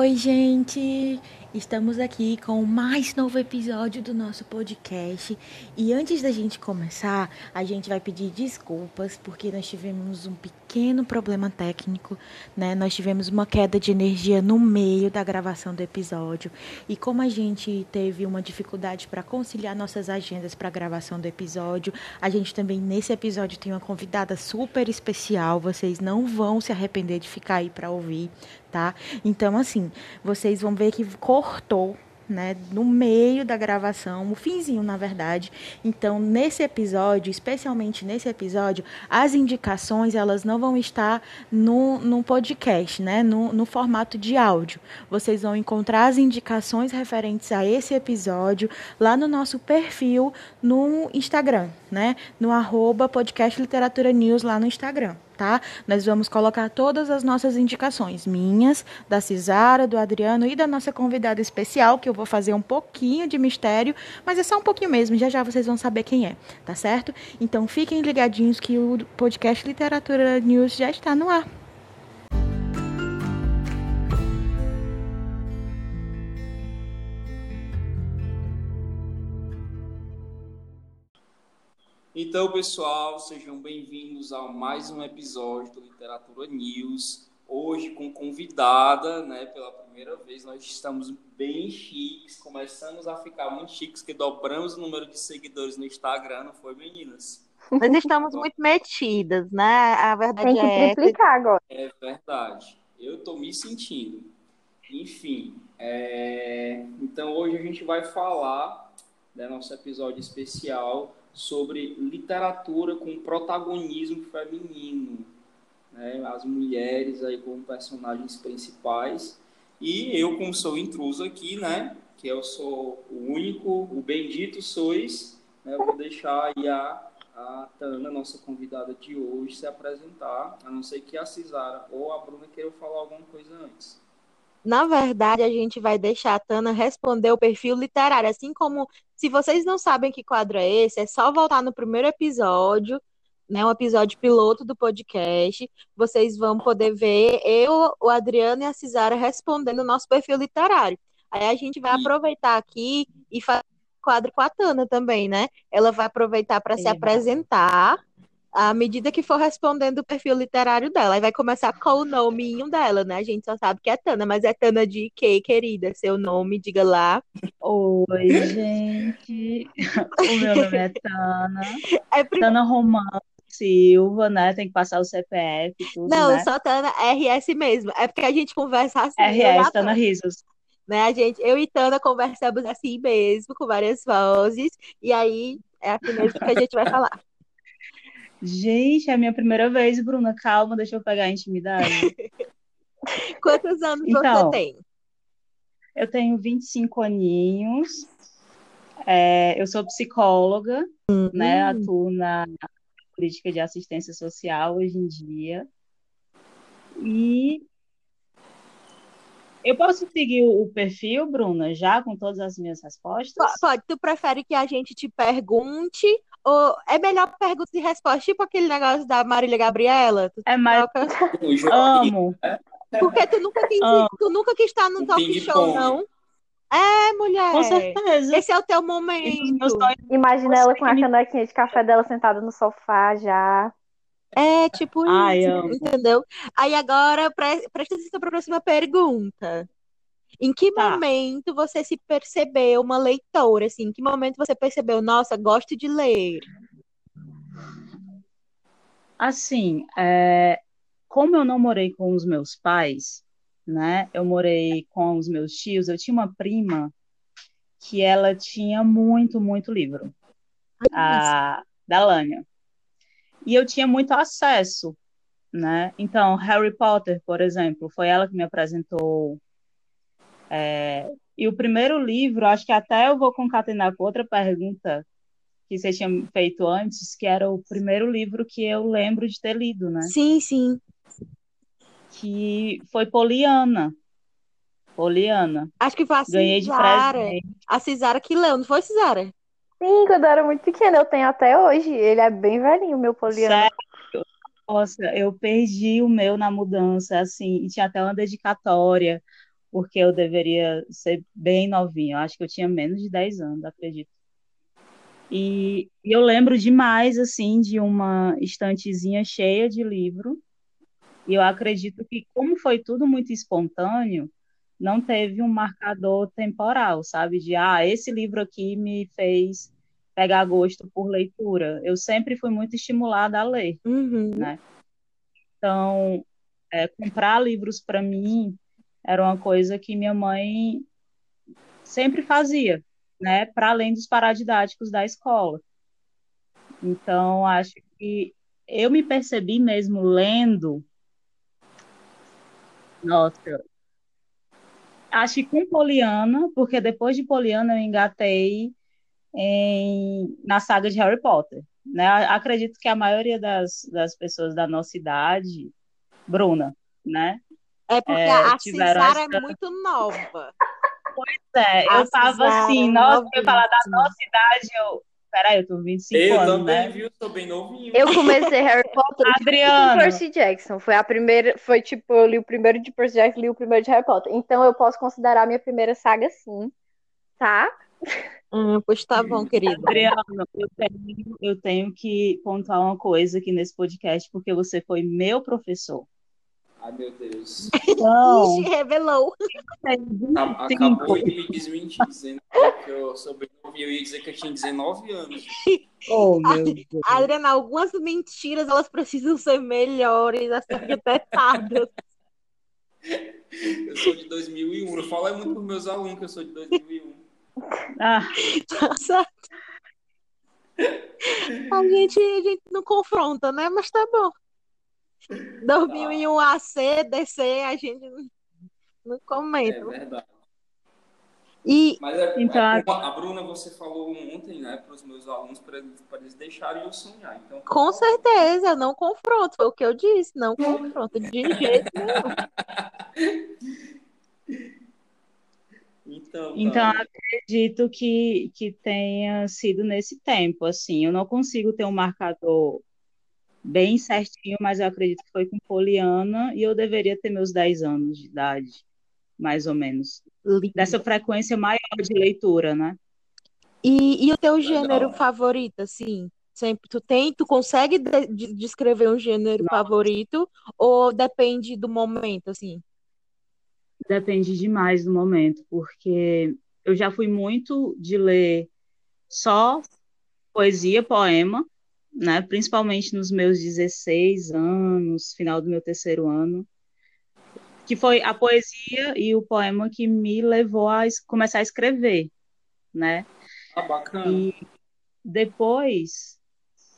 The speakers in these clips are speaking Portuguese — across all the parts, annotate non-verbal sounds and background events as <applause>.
Oi, gente! Estamos aqui com mais novo episódio do nosso podcast. E antes da gente começar, a gente vai pedir desculpas porque nós tivemos um pequeno problema técnico, né? Nós tivemos uma queda de energia no meio da gravação do episódio. E como a gente teve uma dificuldade para conciliar nossas agendas para a gravação do episódio, a gente também nesse episódio tem uma convidada super especial. Vocês não vão se arrepender de ficar aí para ouvir, tá? Então, assim, vocês vão ver que cortou né, no meio da gravação, o finzinho, na verdade. Então, nesse episódio, especialmente nesse episódio, as indicações elas não vão estar no, no podcast, né, no, no formato de áudio. Vocês vão encontrar as indicações referentes a esse episódio lá no nosso perfil no Instagram, né, no arroba podcast literatura news lá no Instagram tá? Nós vamos colocar todas as nossas indicações, minhas, da Cisara, do Adriano e da nossa convidada especial, que eu vou fazer um pouquinho de mistério, mas é só um pouquinho mesmo, já já vocês vão saber quem é, tá certo? Então fiquem ligadinhos que o podcast Literatura News já está no ar. Então, pessoal, sejam bem-vindos a mais um episódio do Literatura News. Hoje com convidada, né? Pela primeira vez, nós estamos bem chiques, começamos a ficar muito chiques, que dobramos o número de seguidores no Instagram, não foi, meninas? Nós estamos muito metidas, né? A verdade Tem que é triplicar agora. É verdade. Eu tô me sentindo. Enfim, é... então hoje a gente vai falar, né, nosso episódio especial sobre literatura com protagonismo feminino, né? as mulheres aí como personagens principais e eu como sou intruso aqui, né, que eu sou o único, o bendito sois, né? eu vou deixar aí a, a Tana, nossa convidada de hoje, se apresentar, a não ser que a Cisara ou a Bruna queiram falar alguma coisa antes. Na verdade, a gente vai deixar a Tana responder o perfil literário, assim como se vocês não sabem que quadro é esse, é só voltar no primeiro episódio, né, um episódio piloto do podcast. Vocês vão poder ver eu, o Adriano e a Cisara respondendo o nosso perfil literário. Aí a gente vai aproveitar aqui e fazer quadro com a Tana também, né? Ela vai aproveitar para se É. apresentar à medida que for respondendo o perfil literário dela. Aí vai começar com o nominho dela, né? A gente só sabe que é Tana, mas é Tana de quê, querida? Seu nome, diga lá. Oi, gente. <laughs> O meu nome é Tana. É prim- Tana Romano Silva, né? Tem que passar o CPF tudo, Não, né? só Tana RS mesmo. É porque a gente conversa assim. a RS, Tana Risos. né? A gente, eu e Tana conversamos assim mesmo, com várias vozes, e aí é assim mesmo que a gente vai falar. Gente, é a minha primeira vez, Bruna. Calma, deixa eu pegar a intimidade. <laughs> Quantos anos Então, você tem? Eu tenho 25 aninhos. É, eu sou psicóloga, né? Hum. Atuo na política de assistência social hoje em dia. E eu posso seguir o perfil, Bruna, já com todas as minhas respostas? Po- Pode, tu prefere que a gente te pergunte, ou é melhor pergunta e resposta, tipo aquele negócio da Marília Gabriela? É mais <laughs> amo. Porque tu nunca quis, Amo. tu nunca quis estar Um talk show, não? É, mulher. Com certeza. Esse é o teu momento. sonhos Imagina ela com a canequinha de café dela sentada no sofá já. É, tipo Ai, isso, amo. entendeu? Aí agora, pre presta atenção para a próxima pergunta. Em que Tá. momento você se percebeu uma leitora, assim? Em que momento você percebeu, nossa, gosto de ler? Assim, é, como eu não morei com os meus pais, né? Eu morei com os meus tios. Eu tinha uma prima que ela tinha muito, muito livro, a da Lânia. E eu tinha muito acesso, né? Então, Harry Potter, por exemplo, foi ela que me apresentou. É, e o primeiro livro, acho que até eu vou concatenar com outra pergunta que você tinha feito antes, que era o primeiro livro que eu lembro de ter lido, né? Sim, sim. Que foi Poliana. Poliana. Acho que foi a Ganhei de Cisara. presente. A Cisara que leu, não foi, Cisara? Sim, quando eu era muito pequena, eu tenho até hoje. Ele é bem velhinho, meu poliano. Sério? Nossa, eu perdi o meu na mudança, assim, e tinha até uma dedicatória porque eu deveria ser bem novinha. Eu acho que eu tinha menos de 10 anos, acredito. E, e eu lembro demais, assim, de uma estantezinha cheia de livro. E eu acredito que, como foi tudo muito espontâneo, não teve um marcador temporal, sabe? De, ah, esse livro aqui me fez pegar gosto por leitura. Eu sempre fui muito estimulada a ler, Uhum. né? Então, é, comprar livros para mim era uma coisa que minha mãe sempre fazia, né? Para além dos paradidáticos da escola. Então, acho que eu me percebi mesmo lendo. Nossa, acho que com Poliana, porque depois de Poliana eu engatei em, na saga de Harry Potter. Né? Acredito que a maioria das, das pessoas da nossa idade, Bruna, né? É porque É, a Cisara essa- é muito nova. É, A eu tava Cisara assim, é nossa, eu falar da nossa idade, eu. Peraí, eu tô 25 Eu anos, também, né? viu? Sou bem novinho. Eu comecei Harry <laughs> Potter com Adriano. Percy Jackson. Foi a primeira, foi tipo, eu li o primeiro de Percy Jackson, li o primeiro de Harry Potter. Então eu posso considerar a minha primeira saga sim, tá? Hum, pois tá bom, querida. Adriano, eu tenho, eu tenho que pontuar uma coisa aqui nesse podcast, porque você foi meu professor. Ai, meu Deus. Então, Ixi, revelou. Acab- Acabou de me desmentir, dizendo que eu sou bem novinho. Eu ia dizer que eu tinha 19 anos. <laughs> oh, meu Deus. Adriana, algumas mentiras elas precisam ser melhores, assim, detectadas. Eu sou de 2001. Eu falo é muito para meus alunos que eu sou de 2001. Ah, Tá certo? A gente, a gente não confronta, né? Mas tá bom. 2001 AC, DC, a gente não, não É comenta. verdade. E Mas é, Então, é a Bruna, você falou ontem, né, para os meus alunos, para eles, pra eles deixarem eu sonhar. Então, com certeza, não confronto. Foi o que eu disse, não confronto de <laughs> jeito nenhum. Então, Então, cara, acredito que, que tenha sido nesse tempo, assim. Eu não consigo ter um marcador bem certinho, mas eu acredito que foi com Poliana e eu deveria ter meus 10 anos de idade, mais ou menos. Lindo. Dessa frequência maior de leitura, né? E, e o teu Legal. gênero favorito, assim? Sempre tu tem, tu consegue de- de- descrever um gênero favorito ou depende do momento, assim? Depende demais do momento, porque eu já fui muito de ler só poesia, poema, né? Principalmente nos meus 16 anos, final do meu terceiro ano, que foi a poesia e o poema que me levou a começar a escrever, né? ah, bacana. E depois,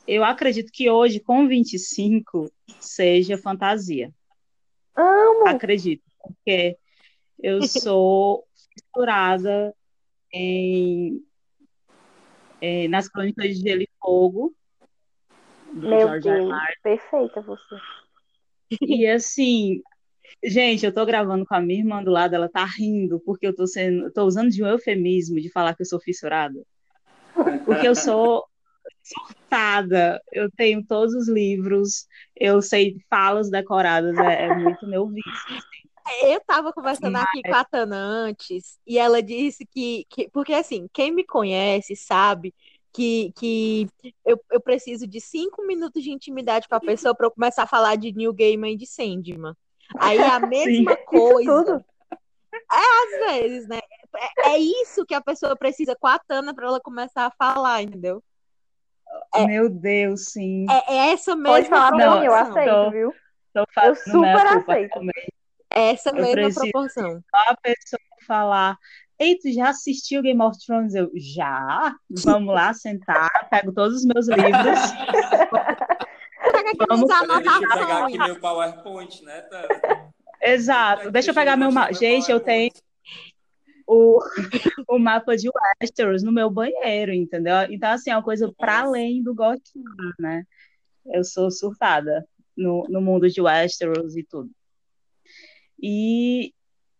eu acredito que hoje, com 25, seja fantasia. Amo! Acredito, porque eu <laughs> sou fissurada em, em- nas Crônicas de Gelo e Fogo, do Meu George. Deus, Martin. perfeita você. E assim, gente, eu tô gravando com a minha irmã do lado, ela tá rindo, porque eu tô sendo, tô usando de um eufemismo de falar que eu sou fissurada. Porque eu sou surtada, eu tenho todos os livros, eu sei falas decoradas, é, é muito meu vício. assim. Eu tava conversando aqui com a Tana antes e ela disse que, que porque assim, quem me conhece sabe que, que eu, eu preciso de cinco minutos de intimidade com a pessoa para eu começar a falar de New Gaiman e de Sandman. Aí <laughs> é a mesma coisa, Tudo. às vezes, né? É, é isso que a pessoa precisa com a Tana para ela começar a falar, entendeu? Meu Deus, sim. É, é essa mesma Pode falar pra Não, eu proporção. aceito, tô- viu? Tô fazendo super culpa aceito. É essa Eu mesma proporção. a pessoa falar, ei, tu já assistiu Game of Thrones? Eu, já? Vamos lá sentar, pego todos os meus livros. Pega aqui Vamos- pegar aqui meu PowerPoint, né? Tá? Exato. Deixa eu pegar meu mapa. Gente, eu tenho o, o mapa de Westeros no meu banheiro, entendeu? Então, assim, é uma coisa para além do gostinho, né? Eu sou surtada no, no mundo de Westeros e tudo. E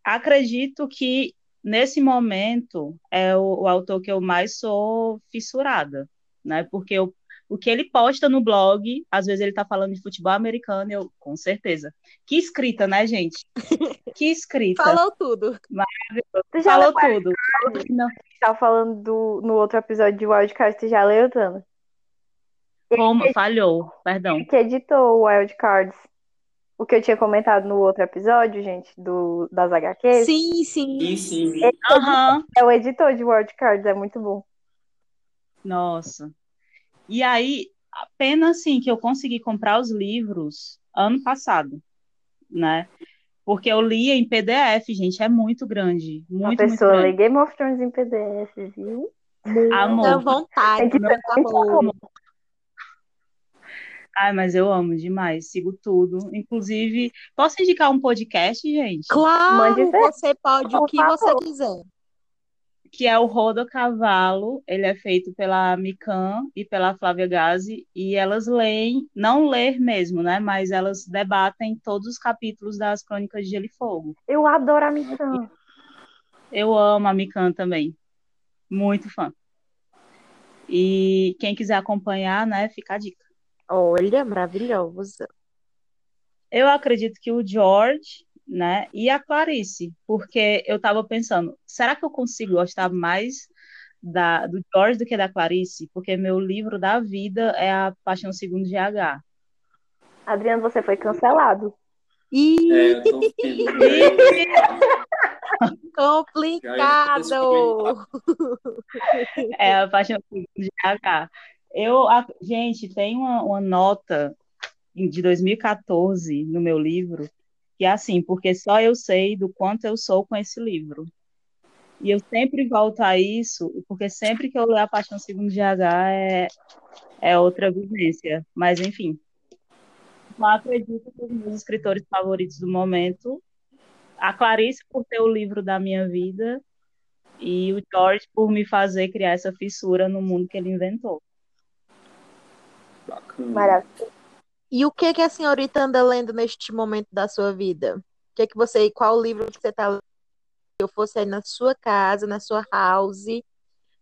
acredito que nesse momento é o, o autor que eu mais sou fissurada, né? Porque eu, O que ele posta no blog, às vezes ele tá falando de futebol americano, eu, com certeza. Que escrita, né, gente? <laughs> Que escrita. Falou tudo. Tu já Falou tudo. Não, Tava falando do, no outro episódio de Wildcard, tu já leu, Tana? como? Falhou, perdão. Que editou o Wildcards. O que eu tinha comentado no outro episódio, gente, do, das HQs. Sim, sim. Sim, sim. Aham. É o editor de Wildcards, é muito bom. Nossa. E aí, a pena assim que eu consegui comprar os livros ano passado, né? Porque eu lia em PDF, gente, é muito grande, Uma muito, muito pessoa lê. Game of Thrones em PDF, viu? Muita Amor. vontade, Tem que muito ter muito amor. amor. Ai, mas eu amo demais, sigo tudo. Inclusive, posso indicar um podcast, gente? Claro, você pode o que você quiser. Que é o Rodo Cavalo. Ele é feito pela Mikan e pela Flávia Gazi. E elas leem, não ler mesmo, né? Mas elas debatem todos os capítulos das Crônicas de Gelo e Fogo. Eu adoro a Mikan. Eu amo a Mikan também. Muito fã. E quem quiser acompanhar, né, fica a dica. Olha, maravilhoso. Eu acredito que o George, né, e a Clarice, porque eu estava pensando, será que eu consigo gostar mais da, do George do que da Clarice? Porque meu livro da vida é a Paixão Segundo GH. Adriano, você foi cancelado. Ih, É, tô vendo. complicado. É a Paixão Segundo GH. Eu, a- gente, tem uma, uma nota de 2014 no meu livro, que é assim, porque só eu sei do quanto eu sou com esse livro. E eu sempre volto a isso, porque sempre que eu leio A Paixão Segundo GH é, é outra vivência. Mas, enfim. Eu acredito que os meus escritores favoritos do momento, a Clarice por ter o livro da minha vida e o George por me fazer criar essa fissura no mundo que ele inventou. Bacana. Maravilhoso. E o que que a senhorita anda lendo neste momento da sua vida? O que que você, qual livro que você está lendo? Se eu fosse aí na sua casa, na sua house,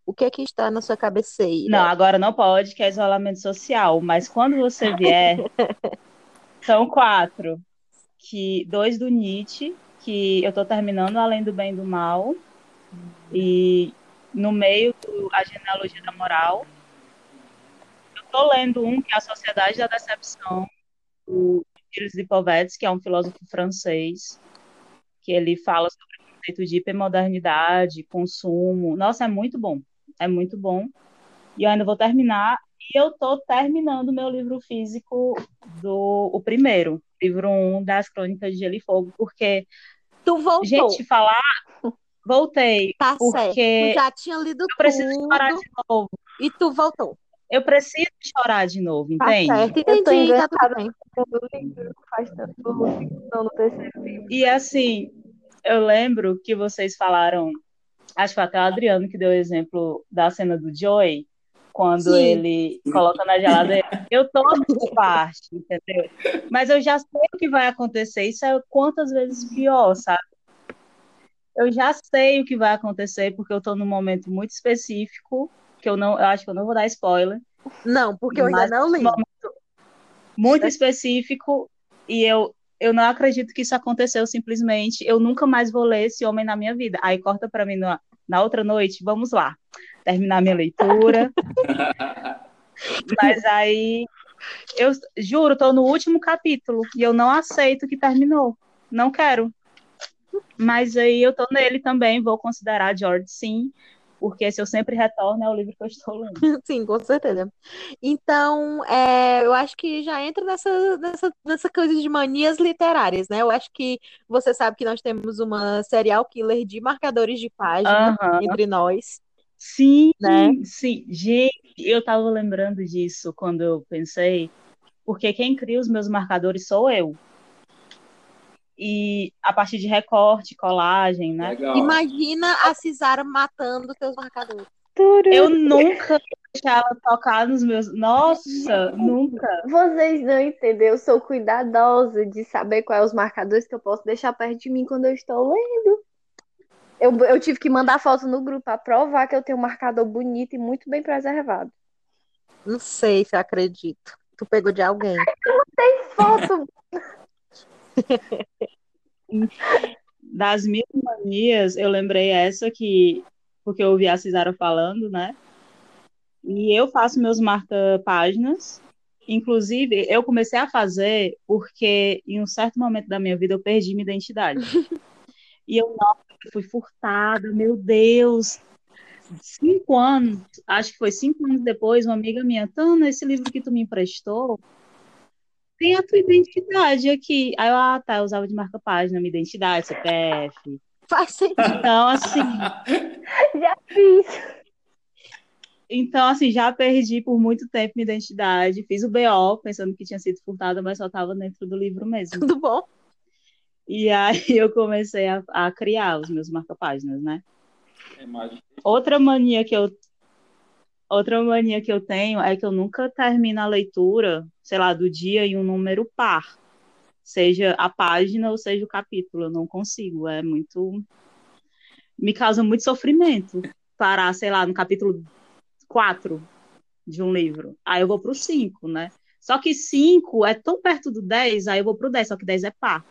o que que está na sua cabeceira? Não, agora não pode, que é isolamento social. Mas quando você vier, <laughs> são quatro. Que, dois do Nietzsche, que eu estou terminando Além do Bem e do Mal. E no meio do A Genealogia da Moral. Estou lendo um que é A Sociedade da Decepção, do Gilles Lipovetsky, que é um filósofo francês, que ele fala sobre o conceito de hipermodernidade, consumo. Nossa, é muito bom. É muito bom. E eu ainda vou terminar. E eu estou terminando meu livro físico do o primeiro, livro 1 um das Crônicas de Gelo e Fogo, porque, Tu voltou, gente, falar, voltei, tá certo. porque Tu já tinha lido eu preciso tudo chorar de novo. e tu voltou. Eu preciso chorar de novo, Tá entende? certo, Eu tô entendi, tá bem. faz tanto no terceiro. E assim, eu lembro que vocês falaram, acho que foi até o Adriano que deu o exemplo da cena do Joey, quando Sim. ele coloca na geladeira. Eu tô nessa parte, entendeu? Mas eu já sei o que vai acontecer. Isso é quantas vezes pior, sabe? Eu já sei o que vai acontecer, porque eu tô num momento muito específico, que eu não, eu acho que eu não vou dar spoiler. Não, porque eu ainda não li. muito específico e eu eu não acredito que isso aconteceu simplesmente. Eu nunca mais vou ler esse homem na minha vida. Aí corta para mim na, na outra noite, vamos lá, terminar minha leitura. <laughs> Mas aí eu juro, tô no último capítulo e eu não aceito que terminou. Não quero. Mas aí eu tô nele também, vou considerar George sim, porque se eu sempre retorno é o livro que eu estou lendo. <laughs> Sim, com certeza. Então, é, eu acho que já entra nessa, nessa, nessa coisa de manias literárias, né? Eu acho que você sabe que nós temos uma serial killer de marcadores de página Aham. entre nós. Sim, Né? sim. Gente, eu tava lembrando disso quando eu pensei, porque quem cria os meus marcadores sou eu. E a partir de recorte, colagem, né? Legal. Imagina a Cisara matando teus marcadores. Eu nunca ia deixar ela tocar nos meus. Nossa, nunca. Vocês não entendem, eu sou cuidadosa de saber quais os marcadores que eu posso deixar perto de mim quando eu estou lendo. Eu, eu tive que mandar foto no grupo para provar que eu tenho um marcador bonito e muito bem preservado. Não sei se eu acredito. Tu pegou de alguém. Tem foto. <laughs> Das mil manias, eu lembrei essa que, porque eu ouvi a Cisara falando, né? E eu faço meus marca-páginas. Inclusive, eu comecei a fazer porque em um certo momento da minha vida eu perdi minha identidade. <laughs> E eu, nossa, fui furtada, meu Deus. Cinco anos, acho que foi cinco anos depois, uma amiga minha, Tana, esse livro que tu me emprestou, tem a tua identidade aqui. Aí eu, ah, tá, eu usava de marca-página, minha identidade, CPF. Faz sentido. Então, assim, <laughs> Já fiz. então, assim, já perdi por muito tempo minha identidade. Fiz o BO, pensando que tinha sido furtada, mas só estava dentro do livro mesmo. Tudo bom? E aí <laughs> eu comecei a, a criar os meus marca-páginas, né? É Outra mania que eu outra mania que eu tenho é que eu nunca termino a leitura, sei lá, do dia em um número par. Seja a página ou seja o capítulo, eu não consigo, é muito me causa muito sofrimento parar, sei lá, no capítulo 4 de um livro. Aí eu vou pro 5, né? Só que 5 é tão perto do 10, aí eu vou pro 10, só que 10 é par.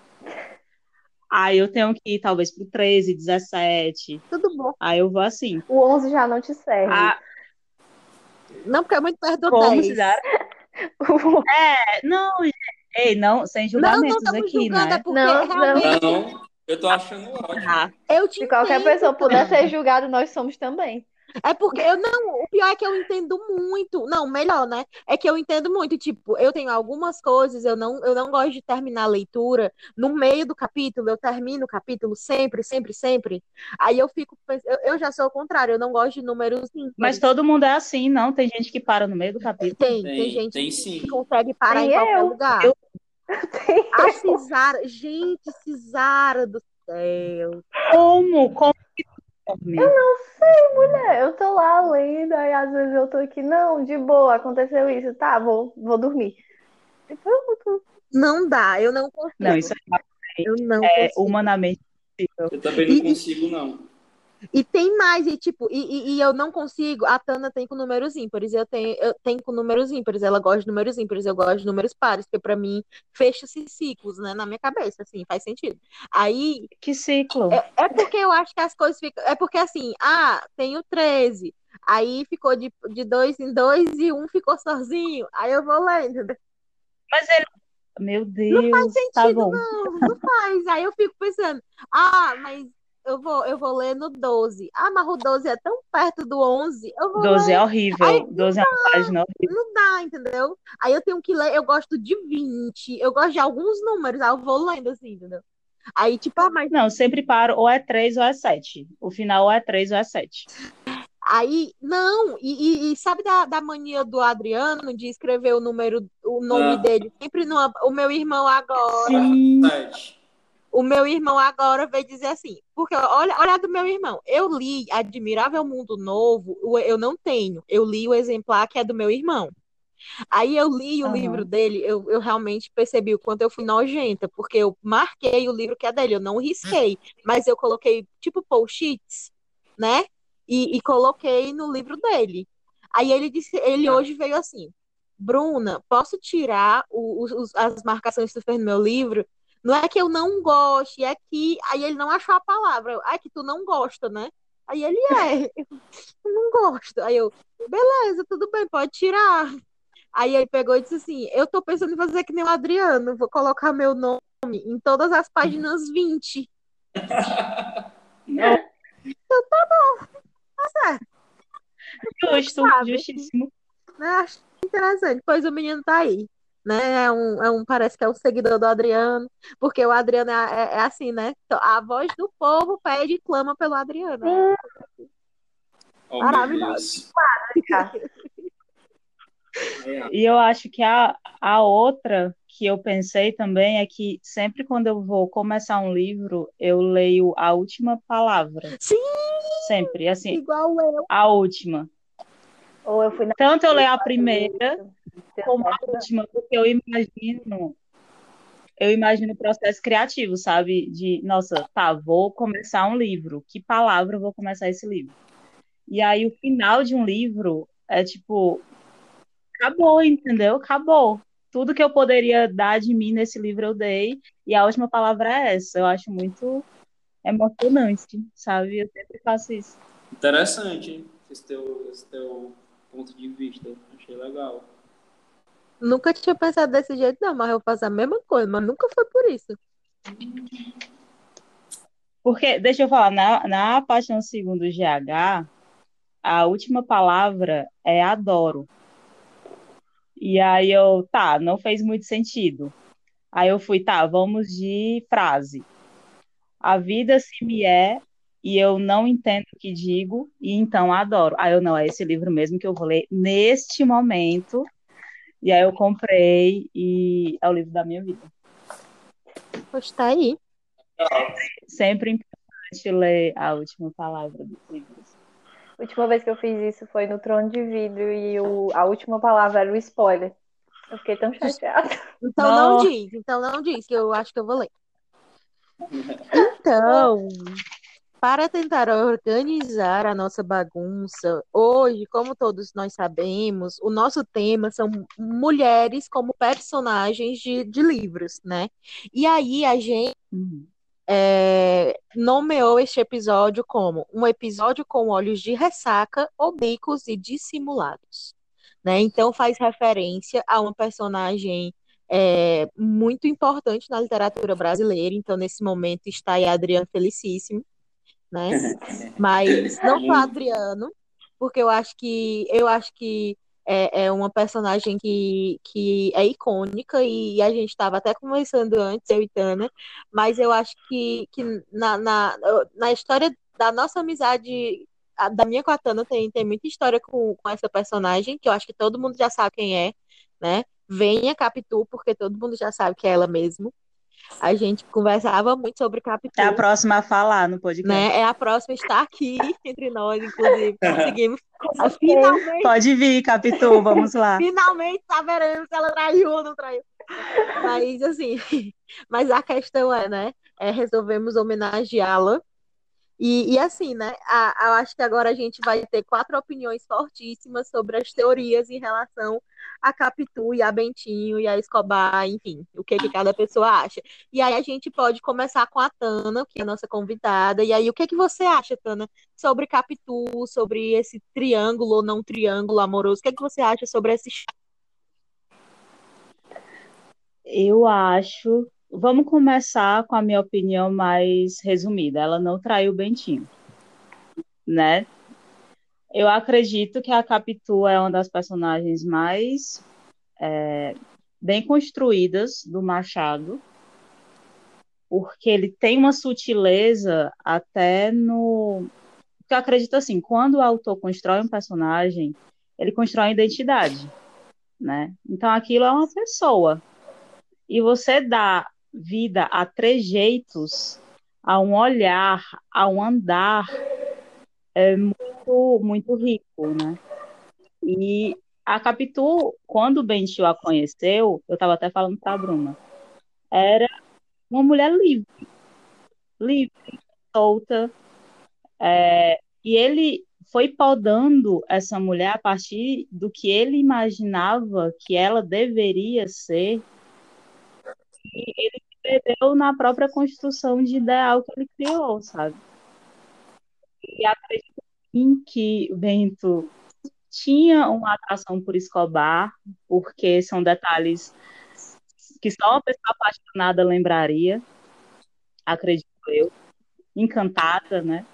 Aí eu tenho que ir talvez pro 13, 17. Tudo bom. Aí eu vou assim. O 11 já não te serve. Ah, Não, porque é muito perto do como 10. Cisara? <laughs> É, não. Ei, não, sem Não, não julgamentos estamos aqui, julgando, né? é porque Não, realmente Não, eu tô achando ótimo. Ah, eu te Se qualquer pessoa puder ser julgado, nós somos também. É porque eu não, o pior é que eu entendo muito. Não, melhor, né? É que eu entendo muito, tipo, eu tenho algumas coisas, eu não, eu não gosto de terminar a leitura no meio do capítulo, eu termino o capítulo sempre, sempre, sempre. Aí eu fico, eu, eu já sou o contrário, eu não gosto de números ímpares. mas todo mundo é assim, não? Tem gente que para no meio do capítulo. tem, tem, Tem, gente tem sim. que consegue parar Tem em qualquer eu. lugar. Eu- A Cisara, gente, Cisara do céu. Como? Como que dorme? Mulher, eu tô lá lendo, aí às vezes eu tô aqui, não, de boa, aconteceu isso, tá, vou, vou dormir. Pronto. Não dá, eu não consigo. Não, isso eu não é consigo. humanamente possível. Eu também não E- consigo, não. E tem mais, e tipo, e, e- e eu não consigo. A Tana tem com números ímpares, eu tenho, eu tenho com números ímpares, ela gosta de números ímpares, eu gosto de números pares, porque pra mim fecha-se ciclos, né, na minha cabeça, assim, faz sentido. Aí, Que ciclo? é, é porque eu acho que as coisas ficam. É porque assim, ah, tenho 13, aí ficou de, de dois em dois e um ficou sozinho, aí eu vou lendo. Mas ele. Meu Deus, tá Sentido, bom. não, não faz. Aí eu fico pensando, ah, mas eu vou, eu vou ler no 12. Ah, mas o 12 é tão perto do 11, eu vou 12 ler. é horrível. Ai, 12 é uma página horrível. Não dá, entendeu? Aí eu tenho que ler, eu gosto de 20, eu gosto de alguns números, aí eu vou lendo assim, entendeu? Aí, tipo, ah, mas Não, sempre paro, ou é 3 ou é 7. O final ou é 3 ou é 7. aí, não, e, e- e sabe da, da mania do Adriano de escrever o número, o nome Ah. dele sempre no, o meu irmão agora, Sim. Sete. O meu irmão agora veio dizer assim, porque olha, olha do meu irmão, eu li Admirável Mundo Novo, eu não tenho, eu li o exemplar que é do meu irmão. Aí eu li o Aham. livro dele, eu, eu realmente percebi o quanto eu fui nojenta, porque eu marquei o livro que é dele, eu não risquei, mas eu coloquei tipo post-its, né? E, e coloquei no livro dele. Aí ele disse, ele hoje veio assim, Bruna, posso tirar o- os- as marcações que tu fez no meu livro? Não é que eu não goste, é que. Aí ele não achou a palavra. Ah, é que tu não gosta, né? Aí ele é, <laughs> eu não gosto. Aí eu, beleza, tudo bem, pode tirar. Aí ele pegou e disse assim: Eu tô pensando em fazer que nem o Adriano, vou colocar meu nome em todas as páginas 20. Justo, Sabe? justíssimo. Né? Acho interessante. Pois o menino tá aí. Né? É um, é um, parece que é um seguidor do Adriano, porque o Adriano é, é- é assim, né? A voz do povo pede e clama pelo Adriano. Oh, Maravilhoso. E eu acho que a, a outra que eu pensei também é que sempre quando eu vou começar um livro, eu leio a última palavra. Sim! Sempre, assim, Igual eu. a última. Ou eu fui na. Tanto eu leio a primeira como a última, porque eu imagino, eu imagino o processo criativo, sabe? De, nossa, tá, vou começar um livro. Que palavra eu vou começar esse livro? E aí o final de um livro é tipo acabou, entendeu? Acabou. Tudo que eu poderia dar de mim nesse livro eu dei, e a última palavra é essa. Eu acho muito emocionante, sabe? Eu sempre faço isso. Interessante, hein? Esse teu, esse teu ponto de vista. Achei legal. Nunca tinha pensado desse jeito, não, mas eu faço a mesma coisa, mas nunca foi por isso. Porque, deixa eu falar, na, na Paixão Segundo GH, a última palavra é adoro. E aí eu, tá, não fez muito sentido. Aí eu fui, tá, vamos de frase. A vida se me é e eu não entendo o que digo e então adoro. Aí eu, não, é esse livro mesmo que eu vou ler neste momento. E aí eu comprei e é o livro da minha vida. Pois tá aí. Sempre importante ler a última palavra dos livros. A última vez que eu fiz isso foi no Trono de Vidro e o, a última palavra era o spoiler. Eu fiquei tão chateada. Então não, Não. diz, então não diz, que eu acho que eu vou ler. Então, para tentar organizar a nossa bagunça, hoje, como todos nós sabemos, o nosso tema são mulheres como personagens de, de livros, né? E aí a gente Uhum. é, nomeou este episódio como um episódio com olhos de ressaca, oblíquos e dissimulados. Né? Então faz referência a uma personagem é, muito importante na literatura brasileira. Então, nesse momento, está aí Adriano Felicíssimo, né? <laughs> Mas não só Adriano, porque eu acho que eu acho que é, é uma personagem que, que é icônica e a gente estava até conversando antes, eu e Tana, mas eu acho que, que na, na, na história da nossa amizade, a- da minha com a Tana, tem, tem muita história com, com essa personagem, que eu acho que todo mundo já sabe quem é, né? Venha Capitu, porque todo mundo já sabe que é ela mesmo. A gente conversava muito sobre Capitu É a próxima a falar no podcast. né? É a próxima está aqui <laughs> entre nós, inclusive. <laughs> Conseguimos. Ah, Finalmente, Pode vir, Capitu, vamos lá. <laughs> finalmente saberemos se ela traiu ou não traiu. Mas assim, mas a questão é, né? É, resolvemos homenageá-la. E, e assim, né? A, eu acho que agora a gente vai ter quatro opiniões fortíssimas sobre as teorias em relação a Capitu e a Bentinho e a Escobar, enfim, o que, que cada pessoa acha. E aí a gente pode começar com a Tana, que é a nossa convidada. E aí, o que, que você acha, Tana, sobre Capitu, sobre esse triângulo ou não triângulo amoroso? O que, que você acha sobre esse Eu acho. Vamos começar com a minha opinião mais resumida. Ela não traiu o Bentinho, né? Eu acredito que a Capitu é uma das personagens mais é, bem construídas do Machado, porque ele tem uma sutileza até no. Porque eu acredito assim, quando o autor constrói um personagem, ele constrói uma identidade, né? Então aquilo é uma pessoa. E você dá vida a trejeitos, a um olhar, a um andar, é muito, muito rico, né? E a Capitu, quando o Bentil a conheceu, eu estava até falando para a Bruna, era uma mulher livre, livre, solta, é, e ele foi podando essa mulher a partir do que ele imaginava que ela deveria ser, e ele se perdeu na própria construção de ideal que ele criou, sabe? E acredito sim que Bento tinha uma atração por Escobar, porque são detalhes que só uma pessoa apaixonada lembraria, acredito eu, encantada, né?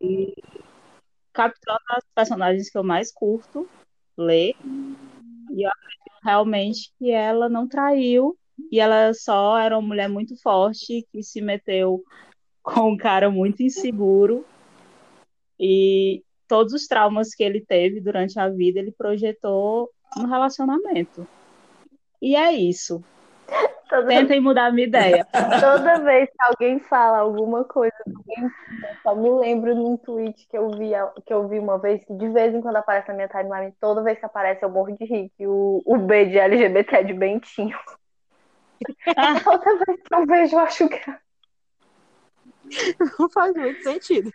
E Capitão uma das personagens que eu mais curto ler, e eu acredito realmente que ela não traiu, e ela só era uma mulher muito forte que se meteu <laughs> com um cara muito inseguro, e todos os traumas que ele teve durante a vida ele projetou no relacionamento. E é isso. <laughs> Toda, Tentem mudar a minha ideia. <laughs> toda vez que alguém fala alguma coisa eu só me lembro num tweet que eu vi, que eu vi uma vez, que de vez em quando aparece na minha timeline, toda vez que aparece eu morro de rir, que o, o B de LGBT é de Bentinho. <laughs> Toda vez que eu vejo, eu acho que Não faz muito sentido.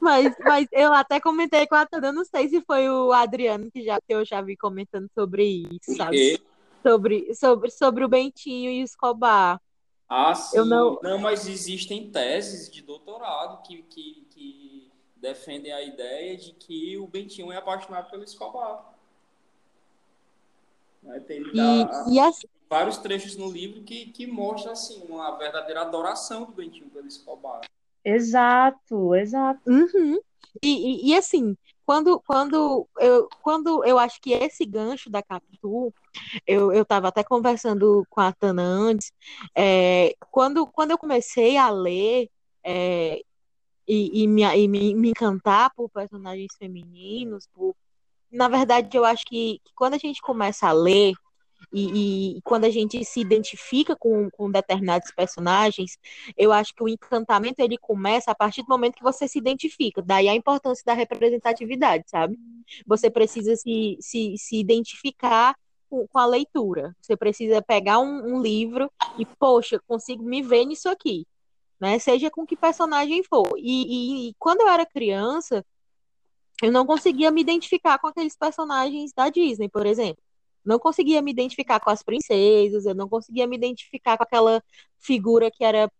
Mas, mas eu até comentei com a Tana, não sei se foi o Adriano que, já, que eu já vi comentando sobre isso, sabe? Sobre, sobre, sobre o Bentinho e o Escobar. Ah, sim. Eu não... não, mas existem teses de doutorado que, que, que defendem a ideia de que o Bentinho é apaixonado pelo Escobar. Tem e, e as... vários trechos no livro que, que mostram assim, uma verdadeira adoração do Bentinho pelo Escobar. Exato, exato. Uhum. E, e, e, assim, quando, quando, eu, quando eu acho que esse gancho da Capitu, eu, eu tava até conversando com a Tana antes, é, quando, quando eu comecei a ler é, e, e, me, e me, me encantar por personagens femininos, por, na verdade, eu acho que, que quando a gente começa a ler, e, e, quando a gente se identifica com, com determinados personagens, eu acho que o encantamento ele começa a partir do momento que você se identifica. Daí a importância da representatividade, sabe? Você precisa se, se, se identificar com, com a leitura. Você precisa pegar um, um livro e, poxa, consigo me ver nisso aqui. Né? Seja com que personagem for. E, e, e quando eu era criança, eu não conseguia me identificar com aqueles personagens da Disney, por exemplo não conseguia me identificar com as princesas, eu não conseguia me identificar com aquela figura que era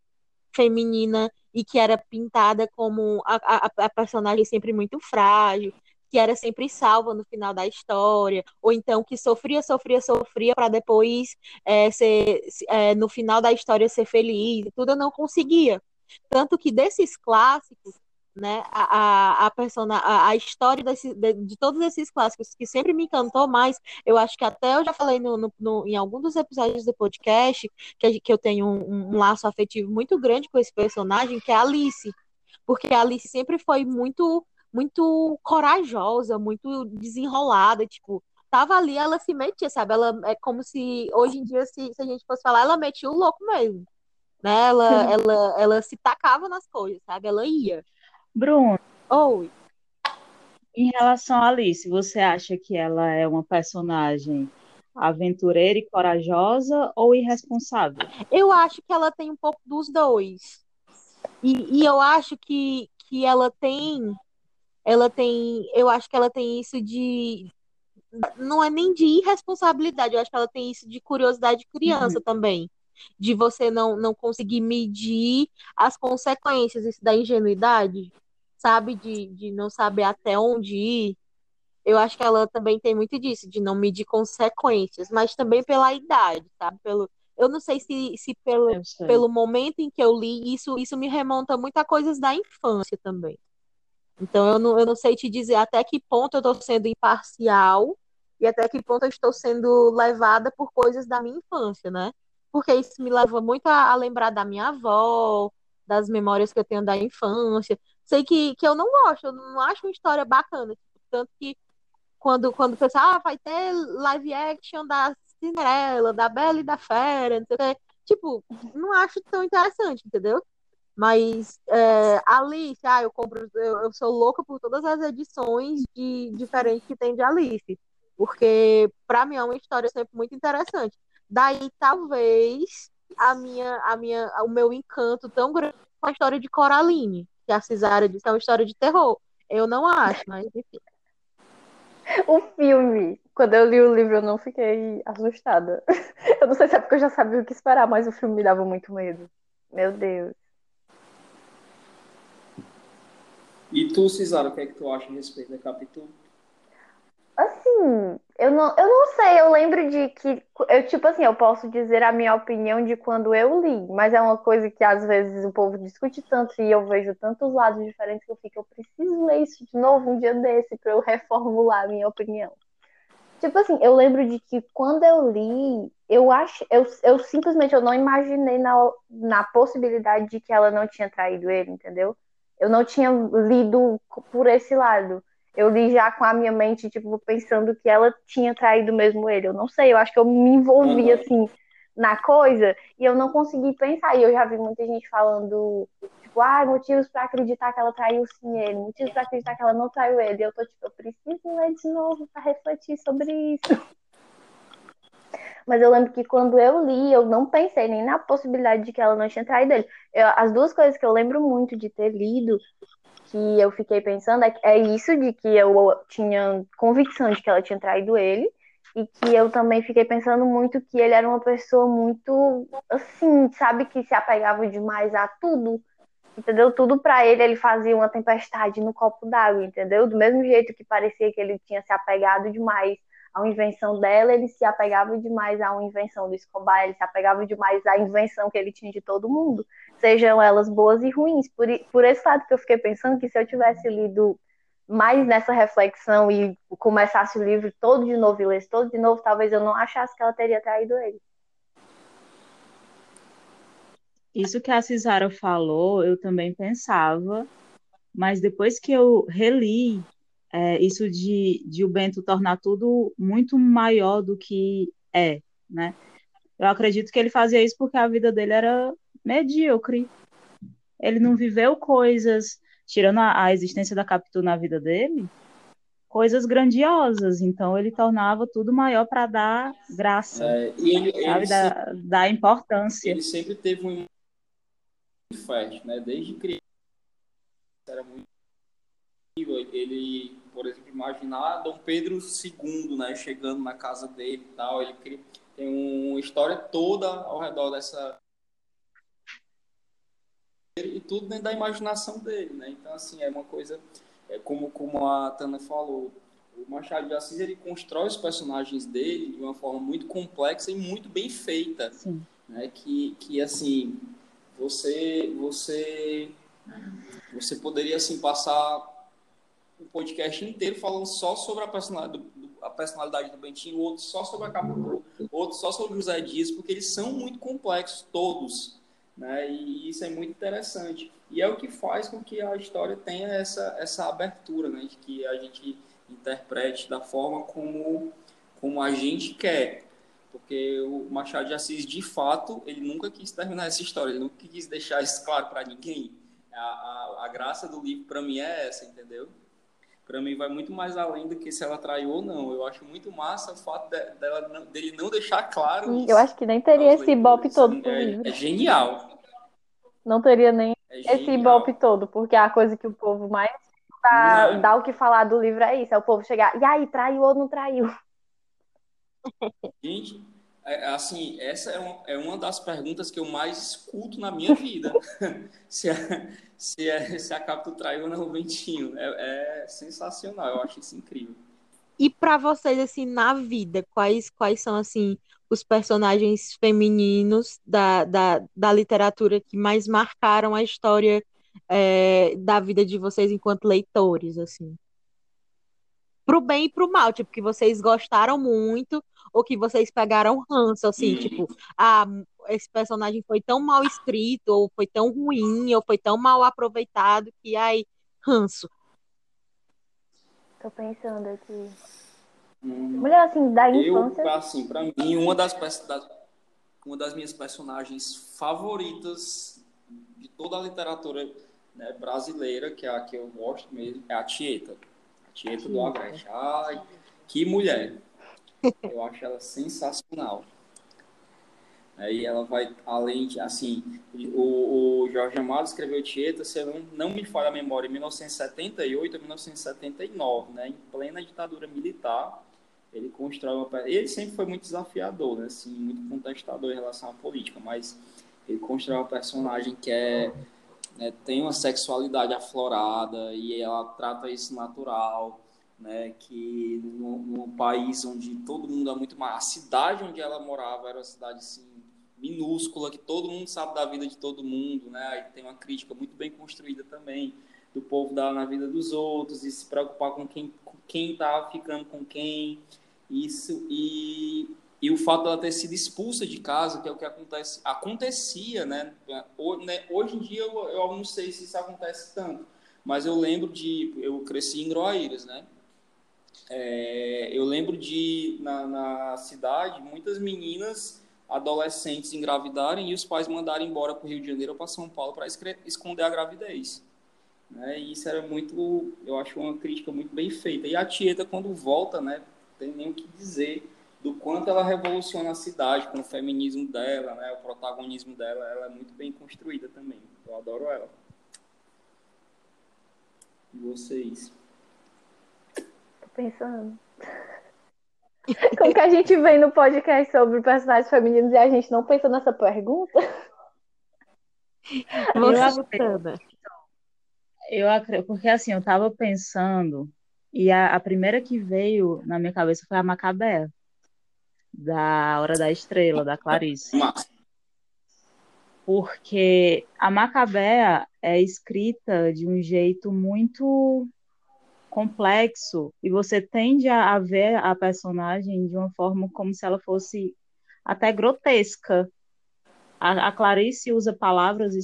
feminina e que era pintada como a, a, a personagem sempre muito frágil, que era sempre salva no final da história, ou então que sofria, sofria, sofria para depois é, ser, é, no final da história ser feliz, tudo eu não conseguia. Tanto que desses clássicos, né? A, a, a, persona, a, a história desse, de, de, todos esses clássicos que sempre me encantou mais, eu acho que até eu já falei no, no, no em algum dos episódios do podcast que, que eu tenho um, um, laço afetivo muito grande com esse personagem, que é a Alice. Porque a Alice sempre foi muito, muito corajosa, muito desenrolada, tipo, tava ali, ela se metia, sabe? Ela é como se hoje em dia, se, se a gente fosse falar, ela metia o louco mesmo. Né? Ela, <laughs> ela, ela se tacava nas coisas, sabe? Ela ia. Bruno, Oi. em relação a Alice, você acha que ela é uma personagem aventureira e corajosa ou irresponsável? Eu acho que ela tem um pouco dos dois. E, e eu acho que, que ela tem. Ela tem. Eu acho que ela tem isso de. Não é nem de irresponsabilidade, eu acho que ela tem isso de curiosidade de criança uhum. também de você não, não conseguir medir as consequências isso da ingenuidade, sabe? De, de não saber até onde ir. Eu acho que ela também tem muito disso, de não medir consequências, mas também pela idade, sabe? Pelo, eu não sei se, se pelo, pelo momento em que eu li, isso, isso me remonta muito a coisas da infância também. Então eu não, eu não sei te dizer até que ponto eu estou sendo imparcial e até que ponto eu estou sendo levada por coisas da minha infância, né? porque isso me leva muito a, a, lembrar da minha avó, das memórias que eu tenho da infância. Sei que, que eu não gosto, eu não acho uma história bacana. Tanto que quando, quando pensa, ah, vai ter live action da Cinderela, da Bela e da Fera, não sei o quê. Tipo, não acho tão interessante, entendeu? Mas é, Alice, ah, eu compro, eu, eu, sou louca por todas as edições de diferentes que tem de Alice. Porque, para mim, é uma história sempre muito interessante. Daí talvez a minha, a minha, o meu encanto tão grande com a história de Coraline, que a Cisara disse que é uma história de terror. Eu não acho, mas enfim. O <laughs> filme, quando eu li o livro, eu não fiquei assustada. <laughs> Eu não sei se é porque eu já sabia o que esperar, mas o filme me dava muito medo. Meu Deus. E tu, Cisara, o que é que tu acha a respeito da capítulo? Assim, eu não, eu não sei, eu lembro de que, eu, tipo assim, eu posso dizer a minha opinião de quando eu li, mas é uma coisa que às vezes o povo discute tanto e eu vejo tantos lados diferentes que eu fico, eu preciso ler isso de novo um dia desse para eu <laughs> reformular a minha opinião. Tipo assim, eu lembro de que quando eu li, eu acho, eu, eu simplesmente eu não imaginei na, na possibilidade de que ela não tinha traído ele, entendeu? Eu não tinha lido por esse lado eu li já com a minha mente, tipo, pensando que ela tinha traído mesmo ele. Eu não sei, eu acho que eu me envolvi, uhum. assim, na coisa e eu não consegui pensar. E eu já vi muita gente falando, tipo, ah, motivos para acreditar que ela traiu sim ele, motivos para acreditar que ela não traiu ele. E eu tô tipo, eu preciso ler de novo para refletir sobre isso. Mas eu lembro que quando eu li, eu não pensei nem na possibilidade de que ela não tinha traído ele. Eu, as duas coisas que eu lembro muito de ter lido que eu fiquei pensando é, é isso de que eu tinha convicção de que ela tinha traído ele e que eu também fiquei pensando muito que ele era uma pessoa muito assim, sabe, que se apegava demais a tudo, entendeu? Tudo para ele ele fazia uma tempestade no copo d'água, entendeu? Do mesmo jeito que parecia que ele tinha se apegado demais a uma invenção dela, ele se apegava demais a uma invenção do Escobar, ele se apegava demais à invenção que ele tinha de todo mundo sejam elas boas e ruins. Por, por esse lado que eu fiquei pensando que se eu tivesse lido mais nessa reflexão e começasse o livro todo de novo e lesse todo de novo, talvez eu não achasse que ela teria traído ele. Isso que a Cisara falou, eu também pensava, mas depois que eu reli é, isso de, de o Bento tornar tudo muito maior do que é, né? Eu acredito que ele fazia isso porque a vida dele era medíocre. Ele não viveu coisas, tirando a, a existência da Capitu na vida dele, coisas grandiosas. Então ele tornava tudo maior para dar graça, é, ele, sabe, ele da, sempre, da importância. Ele sempre teve um fértil, né? Desde criança era muito ele, por exemplo, imaginar Dom Pedro II, né, chegando na casa dele e tal, ele tem uma história toda ao redor dessa e tudo dentro da imaginação dele, né? Então, assim, é uma coisa, é como, como a Tana falou, o Machado de Assis, ele constrói os personagens dele de uma forma muito complexa e muito bem feita, Sim. né? Que, que, assim, você, você, você poderia, assim, passar o podcast inteiro falando só sobre a personalidade do, a personalidade do Bentinho, outro só sobre a Capitu, outro só sobre o José Dias, porque eles são muito complexos, todos, né? E isso é muito interessante. E é o que faz com que a história tenha essa, essa abertura, né? De que a gente interprete da forma como, como a gente quer. Porque o Machado de Assis, de fato, ele nunca quis terminar essa história, ele nunca quis deixar isso claro para ninguém. A, a, a graça do livro, para mim, é essa, entendeu? para mim vai muito mais além do que se ela traiu ou não. Eu acho muito massa o fato de, dela dele não deixar claro. Isso. Eu acho que nem teria esse ibope todo é. É genial. Não teria nem é esse ibope todo, porque a coisa que o povo mais dá, dá o que falar do livro é isso, é o povo chegar, e aí, traiu ou não traiu? Gente, é, assim, essa é uma, é uma das perguntas que eu mais escuto na minha vida. <laughs> se, a, se, a, se a Capitu traiu ou não o Ventinho. É, é sensacional, eu acho isso incrível. E para vocês, assim, na vida, quais, quais são, assim, os personagens femininos da, da, da literatura que mais marcaram a história é, da vida de vocês enquanto leitores, assim. Pro bem e pro mal, tipo, que vocês gostaram muito ou que vocês pegaram ranço, assim, uhum. tipo, ah, esse personagem foi tão mal escrito, ou foi tão ruim, ou foi tão mal aproveitado que, ai, ranço. Tô pensando aqui. Mulher, assim, da infância... Eu, assim, pra mim, uma das, das, uma das minhas personagens favoritas de toda a literatura né, brasileira, que é a que eu gosto mesmo, é a Tieta. A Tieta do Agreste. Ai, que mulher! <laughs> Eu acho ela sensacional. Aí ela vai, além de, assim, o, o Jorge Amado escreveu Tieta, se não, não me falha a memória, em 1978 a 1979, né, em plena ditadura militar, ele constrói uma... Ele sempre foi muito desafiador, né? Assim, muito contestador em relação à política, mas ele constrói uma personagem que é, né, tem uma sexualidade aflorada e ela trata isso natural, né? Que num, país onde todo mundo é muito mais... A cidade onde ela morava era uma cidade, assim, minúscula, que todo mundo sabe da vida de todo mundo, né? Aí tem uma crítica muito bem construída também do povo dar na vida dos outros e se preocupar com quem com quem tá ficando com quem isso e e o fato dela ter sido expulsa de casa que é o que acontece acontecia né, né hoje em dia eu, eu não sei se isso acontece tanto mas eu lembro de eu cresci em Groaíras né é, eu lembro de na, na cidade muitas meninas adolescentes engravidarem e os pais mandarem embora para o Rio de Janeiro ou para São Paulo para esconder a gravidez né? E isso era muito, eu acho uma crítica muito bem feita. E a Tieta, quando volta, né, tem nem o que dizer do quanto ela revoluciona a cidade com o feminismo dela, né, o protagonismo dela, ela é muito bem construída também. Eu adoro ela. Vocês. Tô pensando. <laughs> Como que a gente vem no podcast sobre personagens femininos e a gente não pensa nessa pergunta? Você, Tana. Eu acredito, porque assim, eu tava pensando, e a, a primeira que veio na minha cabeça foi a Macabea, da Hora da Estrela, da Clarice. Massa. Porque a Macabea é escrita de um jeito muito complexo e você tende a, ver a personagem de uma forma como se ela fosse até grotesca. A, a Clarice usa palavras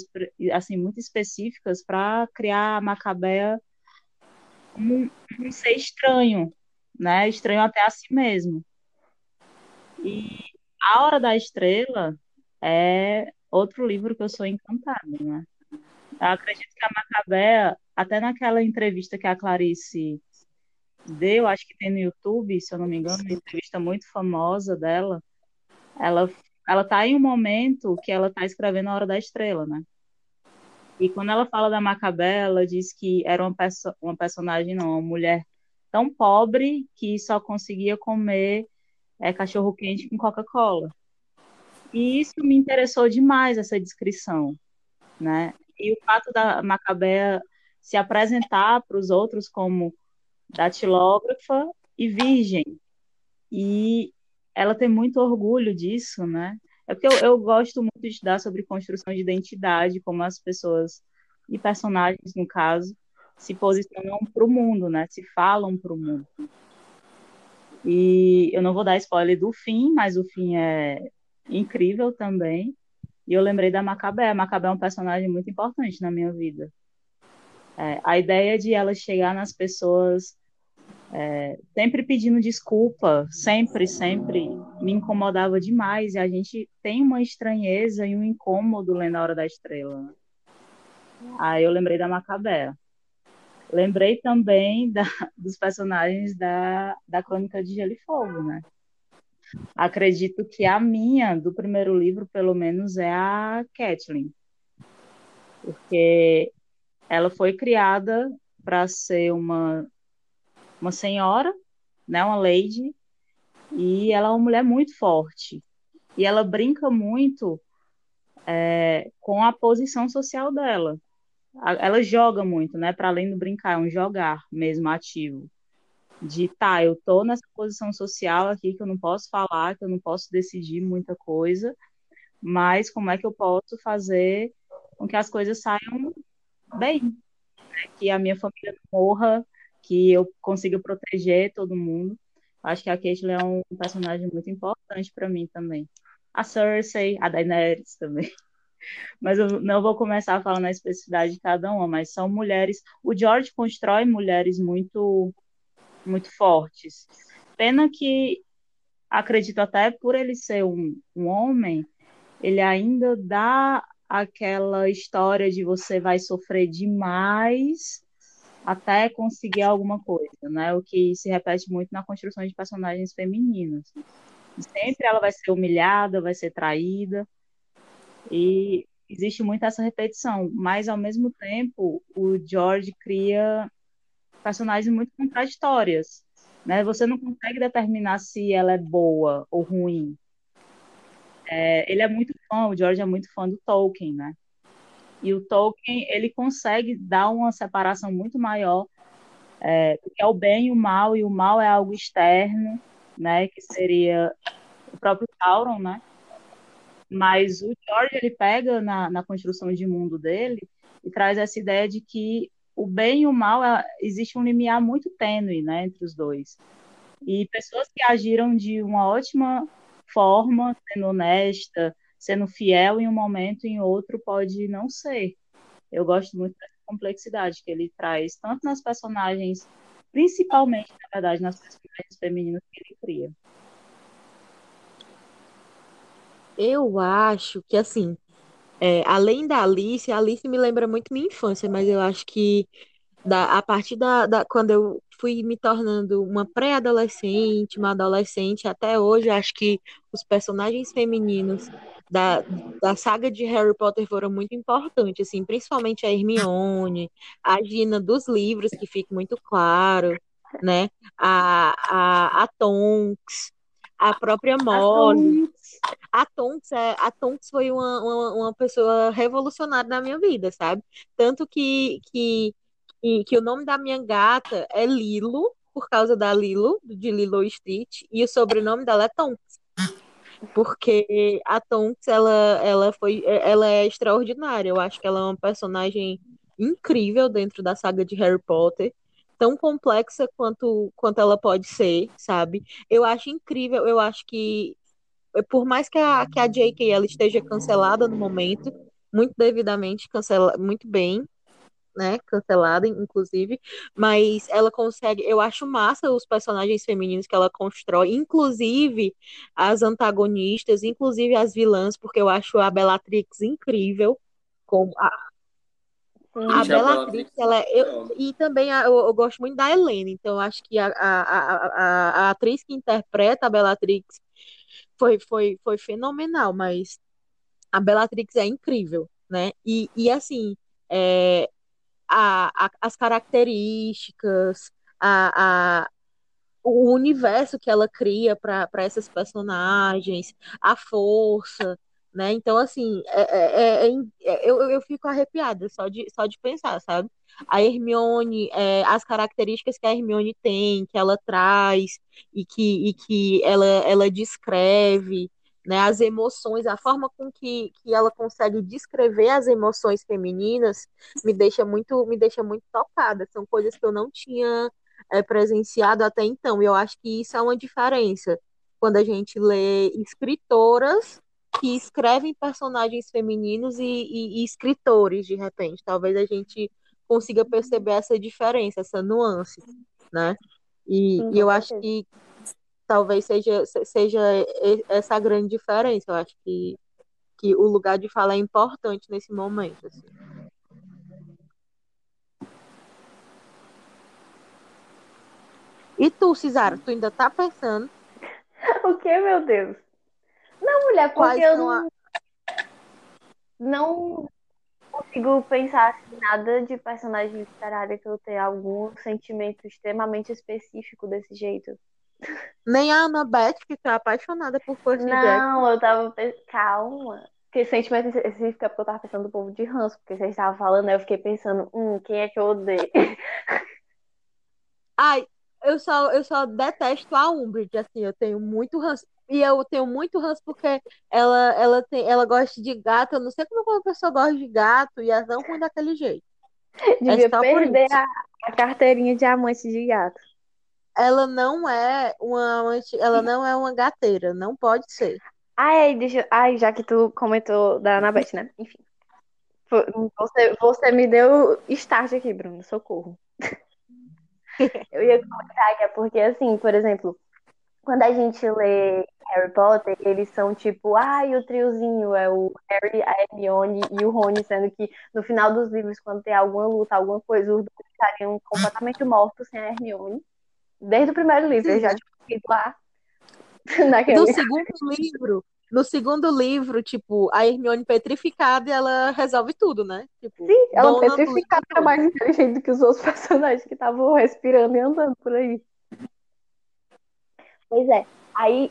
assim muito específicas para criar a Macabea como um, um ser estranho, né? Estranho até a si mesmo. E A Hora da Estrela é outro livro que eu sou encantada, né? Eu acredito que a Macabea, até naquela entrevista que a Clarice deu, acho que tem no YouTube, se eu não me engano, uma entrevista muito famosa dela, ela ela tá em um momento que ela tá escrevendo A Hora da Estrela, né? E quando ela fala da Macabea, ela diz que era uma, perso uma personagem, não, uma mulher tão pobre que só conseguia comer é, cachorro quente com Coca-Cola. E isso me interessou demais, essa descrição, né? E o fato da Macabea se apresentar para os outros como datilógrafa e virgem. E ela tem muito orgulho disso, né? É porque eu, eu gosto muito de estudar sobre construção de identidade, como as pessoas e personagens, no caso, se posicionam para o mundo, né? Se falam para o mundo. E eu não vou dar spoiler do fim, mas o fim é incrível também. E eu lembrei da Macabé. A Macabé é um personagem muito importante na minha vida. É, a ideia de ela chegar nas pessoas é, sempre pedindo desculpa, sempre, sempre, me incomodava demais. E a gente tem uma estranheza e um incômodo lendo A Hora da Estrela. né? Aí eu lembrei da Macabé. Lembrei também da, dos personagens da, da Crônica de Gelo e Fogo, né? Acredito que a minha, do primeiro livro, pelo menos, é a Kathleen. Porque ela foi criada para ser uma, uma senhora, né, uma lady, e ela é uma mulher muito forte. E ela brinca muito é, com a posição social dela. Ela joga muito, né, para além do brincar, é um jogar mesmo ativo. De, tá, eu tô nessa posição social aqui que eu não posso falar, que eu não posso decidir muita coisa, mas como é que eu posso fazer com que as coisas saiam bem, né? Que a minha família não morra, que eu consiga proteger todo mundo. Acho que a Caitlyn é um personagem muito importante para mim também. A Cersei, a Daenerys também. <laughs> Mas eu não vou começar a especificidade de cada uma, mas são mulheres. O George constrói mulheres muito, muito fortes. Pena que, acredito até por ele ser um, um homem, ele ainda dá aquela história de você vai sofrer demais até conseguir alguma coisa, né? O que se repete muito na construção de personagens femininos. Sempre ela vai ser humilhada, vai ser traída, e existe muito essa repetição, mas ao mesmo tempo o George cria personagens muito contraditórias, né? Você não consegue determinar se ela é boa ou ruim. É, ele é muito fã, o George é muito fã do Tolkien, né? E o Tolkien ele consegue dar uma separação muito maior, é, que é o bem e o mal, e o mal é algo externo, né? Que seria o próprio Sauron, né? Mas o George ele pega na, na construção de mundo dele e traz essa ideia de que o bem e o mal é, existe um limiar muito tênue, né, entre os dois. E pessoas que agiram de uma ótima forma, sendo honesta, sendo fiel em um momento, em outro pode não ser. Eu gosto muito dessa complexidade que ele traz, tanto nas personagens, principalmente, na verdade, nas personagens femininas que ele cria. Eu acho que, assim, é, além da Alice, a Alice me lembra muito minha infância, mas eu acho que da, a partir da, da quando eu fui me tornando uma pré-adolescente, uma adolescente, até hoje, acho que os personagens femininos da, da saga de Harry Potter foram muito importantes, assim, principalmente a Hermione, a Gina dos livros, que fica muito claro, né? A, a, a Tonks, a própria Molly. A Tonks, é, a Tonks foi uma, uma, uma pessoa revolucionária na minha vida, sabe? Tanto que, que e que o nome da minha gata é Lilo, por causa da Lilo, de Lilo Street, e o sobrenome dela é Tonks. Porque a Tonks, ela, ela, foi, ela é extraordinária. Eu acho que ela é uma personagem incrível dentro da saga de Harry Potter. Tão complexa quanto, quanto ela pode ser, sabe? Eu acho incrível, eu acho que por mais que a, que a J.K. ela esteja cancelada no momento, muito devidamente cancela, muito bem, né, cancelada, inclusive, mas ela consegue, eu acho massa os personagens femininos que ela constrói, inclusive as antagonistas, inclusive as vilãs, porque eu acho a Bellatrix incrível, como a, a Bellatrix, ela, é, eu, e também a, eu, eu, gosto muito da Helena, então eu acho que a, a, a, a, atriz que interpreta a Bellatrix foi, foi, foi fenomenal, mas a Bellatrix é incrível, né? E, e assim, é, a, a, as características, a, o universo que ela cria para essas personagens, a força, né? Então, assim, é, é, é, é, eu, eu fico arrepiada só de, só de pensar, sabe? A Hermione, é, as características que a Hermione tem, que ela traz e que, e que ela, ela descreve, né, as emoções, a forma com que, que ela consegue descrever as emoções femininas me deixa muito me deixa muito tocada. São coisas que eu não tinha é, presenciado até então. E eu acho que isso é uma diferença quando a gente lê escritoras que escrevem personagens femininos e, e, e escritores de repente. Talvez a gente consiga perceber essa diferença, essa nuance, né? E, e eu acho que talvez seja, seja essa a grande diferença. Eu acho que, que o lugar de fala é importante nesse momento. Assim. E tu, Cisara, tu ainda tá pensando? <laughs> O que, meu Deus? Não, mulher, porque eu não, a... não consigo pensar assim, nada de personagem literária que eu tenha algum sentimento extremamente específico desse jeito. Nem a Annabeth, que tá apaixonada por Percy Não, Jackson. eu tava. Calma. Porque sentimento específico é porque eu tava pensando do povo de ranço, porque vocês estavam falando, aí eu fiquei pensando, hum, quem é que eu odeio? <laughs> Ai, eu só, eu só detesto a Umbridge, assim, eu tenho muito ranço. E eu tenho muito ranço porque ela, ela, tem, ela gosta de gato. Eu não sei como uma pessoa gosta de gato e elas não ruim daquele jeito. <laughs> Devia é perder a, a carteirinha de amante de gato ela não é uma ela não é uma gateira, não pode ser. Ai, deixa, ai, já que tu comentou da Anabeth, né? Enfim. Você, você me deu start aqui, Bruno, socorro. <laughs> Eu ia comentar que é porque, assim, por exemplo, quando a gente lê Harry Potter, eles são tipo, ai, o triozinho é o Harry, a Hermione e o Rony, sendo que no final dos livros, quando tem alguma luta, alguma coisa, os dois estariam completamente mortos sem a Hermione. Desde o primeiro livro, eu já tinha lá. <laughs> Naquele... No segundo livro, no segundo livro, tipo, a Hermione petrificada ela resolve tudo, né? Tipo, Sim, ela petrificada era mais inteligente do que os outros <laughs> personagens que estavam respirando e andando por aí. Pois é. Aí,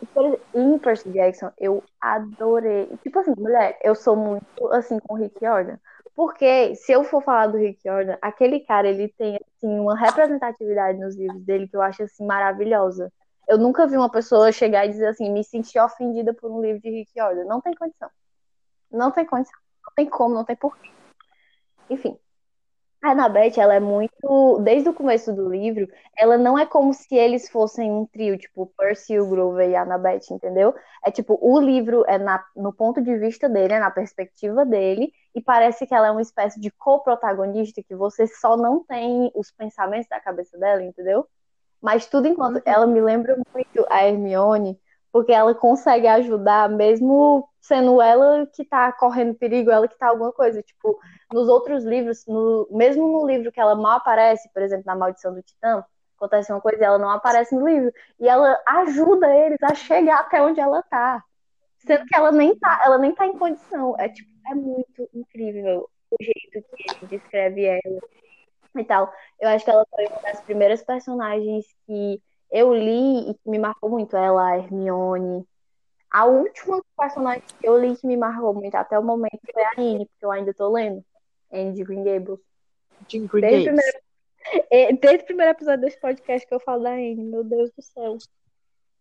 em Percy Jackson, eu adorei. Tipo assim, mulher, eu sou muito assim com o Rick Jordan. Porque se eu for falar do Rick Jordan, aquele cara, ele tem assim uma representatividade nos livros dele que eu acho assim maravilhosa. Eu nunca vi uma pessoa chegar e dizer assim, me senti ofendida por um livro de Rick Jordan. Não tem condição. Não tem condição. Não tem como, não tem porquê. Enfim. A Annabeth, ela é muito. Desde o começo do livro, ela não é como se eles fossem um trio, tipo Percy, o Grover e a Annabeth, entendeu? É tipo, o livro é na, no ponto de vista dele, é na perspectiva dele, e parece que ela é uma espécie de co-protagonista, que você só não tem os pensamentos da cabeça dela, entendeu? Mas tudo enquanto. Uhum. Ela me lembra muito a Hermione, porque ela consegue ajudar, mesmo sendo ela que tá correndo perigo, ela que tá alguma coisa. Tipo, nos outros livros, no, mesmo no livro que ela mal aparece, por exemplo, na Maldição do Titã, acontece uma coisa e ela não aparece no livro. E ela ajuda eles a chegar até onde ela tá. Sendo que ela nem tá, ela nem tá em condição. É tipo, é muito incrível o jeito que ele descreve ela e tal. Eu acho que ela foi uma das primeiras personagens que eu li e que me marcou muito. Ela, a Hermione. A última personagem que eu li que me marcou muito até o momento foi a Anne, porque eu ainda tô lendo. Anne de Green Gables. De Green Desde Gables. primeiro, desde o primeiro episódio desse podcast que eu falo da Anne, meu Deus do céu.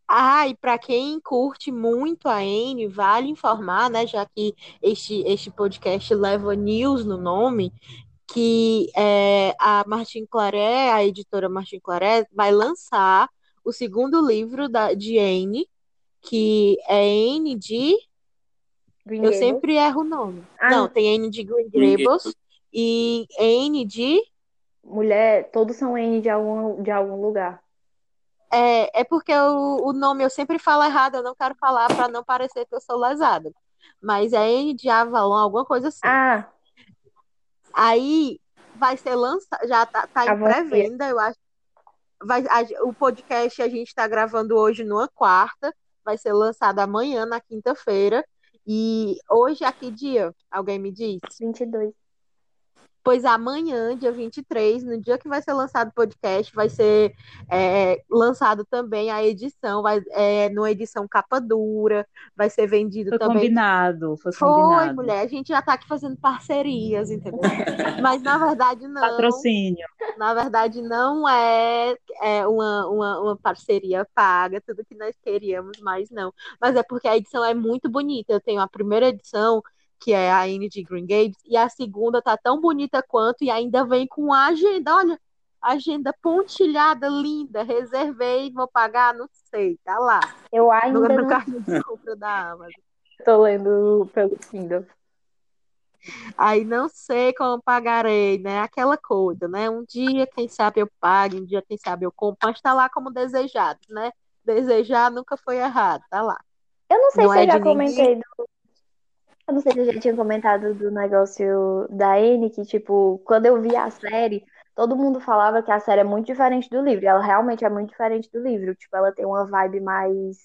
Ah, e para quem curte muito a Anne, vale informar, né, já que este, este podcast leva news no nome, que é, a Martin Claret, a editora Martin Claret, vai lançar o segundo livro da, de Anne, que é Anne de. Green Eu Gables. sempre erro o nome. Ah, Não, tem Anne de Green Green Gables e Anne de. Mulher, todos são N de algum, de algum lugar. É, é porque o, o nome eu sempre falo errado, eu não quero falar para não parecer que eu sou lesada. Mas é N de Avalon, alguma coisa assim. Ah, Aí vai ser lançado, já tá, tá em pré-venda, eu acho. Vai, a- o podcast a gente está gravando hoje numa quarta, vai ser lançado amanhã, na quinta-feira. E hoje é que dia? Alguém me diz? 22. Pois amanhã, dia 23, no dia que vai ser lançado o podcast, vai ser é, lançado também a edição, vai, é, numa edição capa dura, vai ser vendido Foi também. combinado, foi Foi, combinado. mulher, a gente já tá aqui fazendo parcerias, entendeu? <laughs> Mas na verdade não. Patrocínio. Na verdade, não é, é uma, uma, uma parceria paga, tudo que nós queríamos, mas não. Mas é porque a edição é muito bonita. Eu tenho a primeira edição, que é a Anne de Green Gables, e a segunda tá tão bonita quanto, e ainda vem com a agenda, olha, agenda pontilhada, linda. Reservei, vou pagar, não sei, tá lá. Eu ainda no não cartão de compra da Amazon. <laughs> tô lendo pelo Kindle. Aí não sei como pagarei, né? Aquela coisa, né? Um dia, quem sabe eu pague, um dia, quem sabe eu compro, mas tá lá como desejado, né? Desejar nunca foi errado, tá lá. Eu não sei Não se é eu já ninguém. comentei do... Eu não sei se eu já tinha comentado do negócio da Anne, que, tipo, quando eu vi a série, todo mundo falava que a série é muito diferente do livro. Ela realmente é muito diferente do livro. Tipo, ela tem uma vibe mais,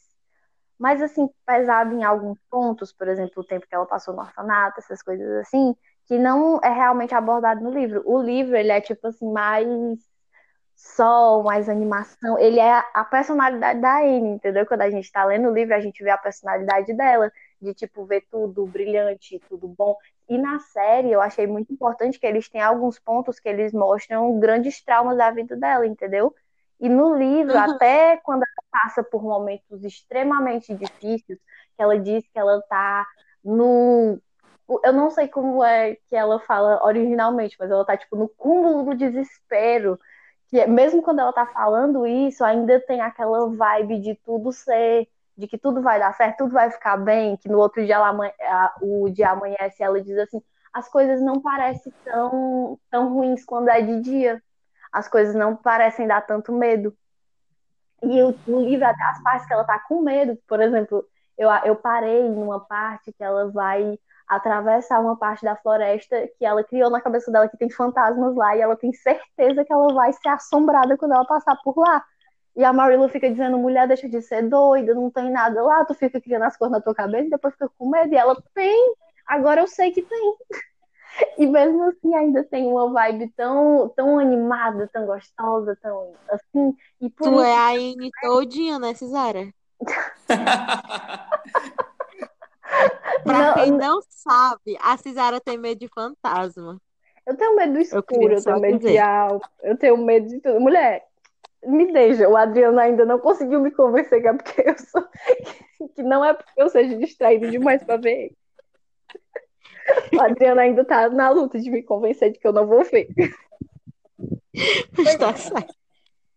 mais assim, pesada em alguns pontos, por exemplo, o tempo que ela passou no orfanato, essas coisas assim, que não é realmente abordado no livro. O livro, ele é, tipo assim, mais sol, mais animação. Ele é a personalidade da Anne, entendeu? Quando a gente tá lendo o livro, a gente vê a personalidade dela, de, tipo, ver tudo brilhante, tudo bom. E na série, eu achei muito importante que eles têm alguns pontos que eles mostram grandes traumas da vida dela, entendeu? E no livro, Uhum. até quando ela passa por momentos extremamente difíceis, que ela diz que ela tá no. Eu não sei como é que ela fala originalmente, mas ela tá, tipo, no cúmulo do desespero. Que é- mesmo quando ela tá falando isso, ainda tem aquela vibe de tudo ser. De que tudo vai dar certo, tudo vai ficar bem, que no outro dia ela, o dia amanhece ela diz assim: as coisas não parecem tão, tão ruins quando é de dia as coisas não parecem dar tanto medo. E no livro, até as partes que ela tá com medo, por exemplo, eu, eu parei numa parte que ela vai atravessar uma parte da floresta que ela criou na cabeça dela que tem fantasmas lá e ela tem certeza que ela vai ser assombrada quando ela passar por lá. E a Marilla fica dizendo, mulher, deixa de ser doida, não tem nada lá, tu fica criando as coisas na tua cabeça e depois fica com medo. E ela tem, agora eu sei que tem. <laughs> E mesmo assim ainda tem uma vibe tão, tão animada, tão gostosa, tão assim. E por Tu isso é a Anne todinha, né, Cisara? <laughs> Pra Não, quem não- sabe, a Cisara tem medo de fantasma. eu tenho medo do Eu escuro, eu, só tenho medo de dizer. algo, eu tenho medo de tudo. Mulher, me deixa. O Adriano ainda não conseguiu me convencer que é porque eu sou. <laughs> Que não é porque eu seja distraído demais pra ver ele. O Adriano ainda tá na luta de me convencer de que eu não vou ver. Mas tá certo.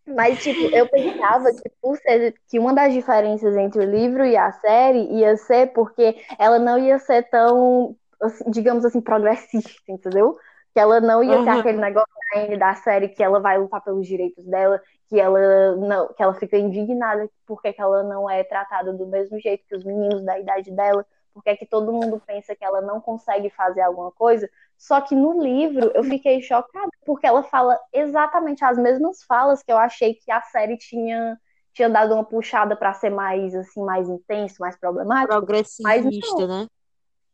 Mas, tipo, eu pensava que, por ser, que uma das diferenças entre o livro e a série ia ser porque ela não ia ser tão, assim, digamos assim, progressista, entendeu? Que ela não ia ter Uhum. aquele negócio da série que ela vai lutar pelos direitos dela, que ela não, que ela fica indignada porque que ela não é tratada do mesmo jeito que os meninos da idade dela, porque que todo mundo pensa que ela não consegue fazer alguma coisa. Só que no livro eu fiquei chocada porque ela fala exatamente as mesmas falas que eu achei que a série tinha tinha dado uma puxada para ser mais assim, mais intenso, mais problemático. Progressista, né?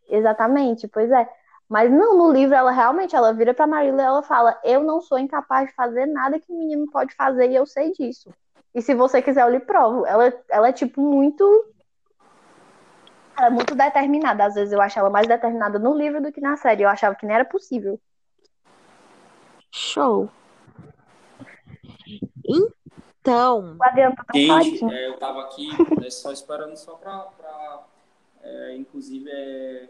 Exatamente, pois é. Mas não, no livro ela realmente ela vira pra Marilla e ela fala: "Eu não sou incapaz de fazer nada que o menino pode fazer e eu sei disso. E se você quiser eu lhe provo". Ela ela é tipo muito ela é muito determinada. Às vezes eu acho ela mais determinada no livro do que na série. Eu achava que nem era possível. Show. Então, tá tão Gente, é, eu tava aqui né, só esperando só pra, pra, é, inclusive, é,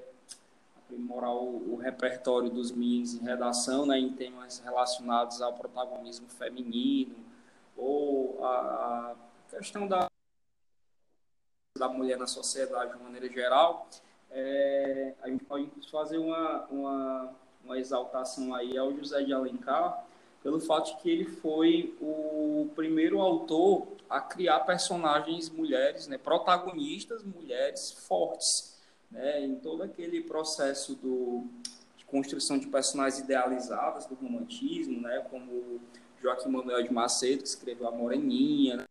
aprimorar o, o repertório dos meninos em redação, né, em temas relacionados ao protagonismo feminino, ou a, a questão da, da mulher na sociedade de maneira geral. É, a gente pode fazer uma, uma, uma exaltação aí ao José de Alencar, pelo fato de que ele foi o primeiro autor a criar personagens mulheres, né, protagonistas mulheres fortes, né, em todo aquele processo do, de construção de personagens idealizadas do romantismo, né, como Joaquim Manuel de Macedo, que escreveu A Moreninha, né,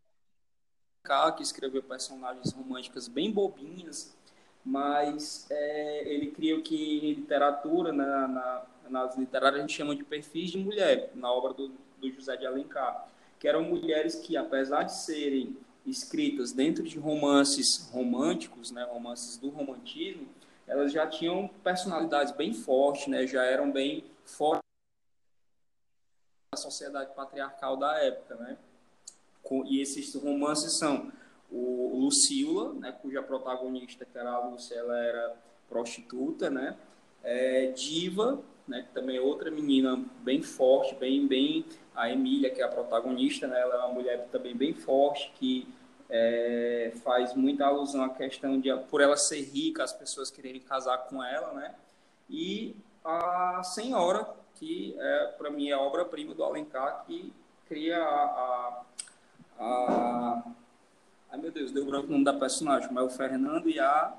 que escreveu personagens românticas bem bobinhas, mas é, ele cria o que em literatura, né, na, na nas literárias a gente chama de perfis de mulher, na obra do, do, José de Alencar, que eram mulheres que, apesar de serem escritas dentro de romances românticos, né, romances do romantismo, elas já tinham personalidades bem fortes, né, já eram bem fora da sociedade patriarcal da época, né? E esses romances são o Lucila, né, cuja protagonista, que era a Lúcia, ela era prostituta, né? É, Diva, né, que também é outra menina bem forte, bem, bem a Emília, que é a protagonista, né, ela é uma mulher também bem forte, que é, faz muita alusão à questão de, por ela ser rica, as pessoas quererem casar com ela, né, e a Senhora, que é, para mim é a obra-prima do Alencar, que cria a, a, a... Ai, meu Deus, deu branco o nome da personagem, mas é o Fernando e a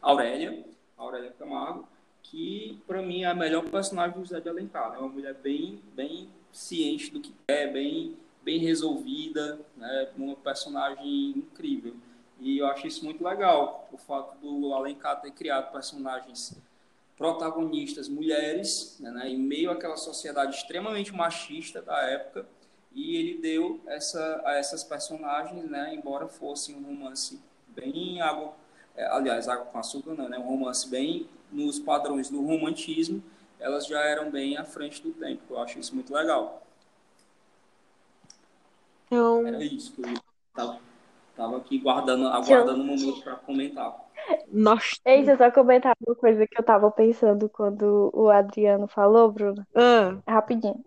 Aurélia, Aurélia Camargo, que para mim é a melhor personagem do José de Alencar. É né? uma mulher bem, bem ciente do que é, bem, bem resolvida, né? uma personagem incrível. E eu acho isso muito legal, o fato do Alencar ter criado personagens protagonistas mulheres, né? em meio àquela sociedade extremamente machista da época, e ele deu essa, a essas personagens, né? embora fosse um romance bem água, aliás, água com açúcar não, né? um romance bem nos padrões do romantismo, elas já eram bem à frente do tempo. Eu acho isso muito legal. Então... Era isso que eu estava tava aqui guardando, aguardando um momento para comentar. Nossa. Ei, deixa eu só comentar uma coisa que eu tava pensando quando o Adriano falou, Bruno. Ah. Rapidinho.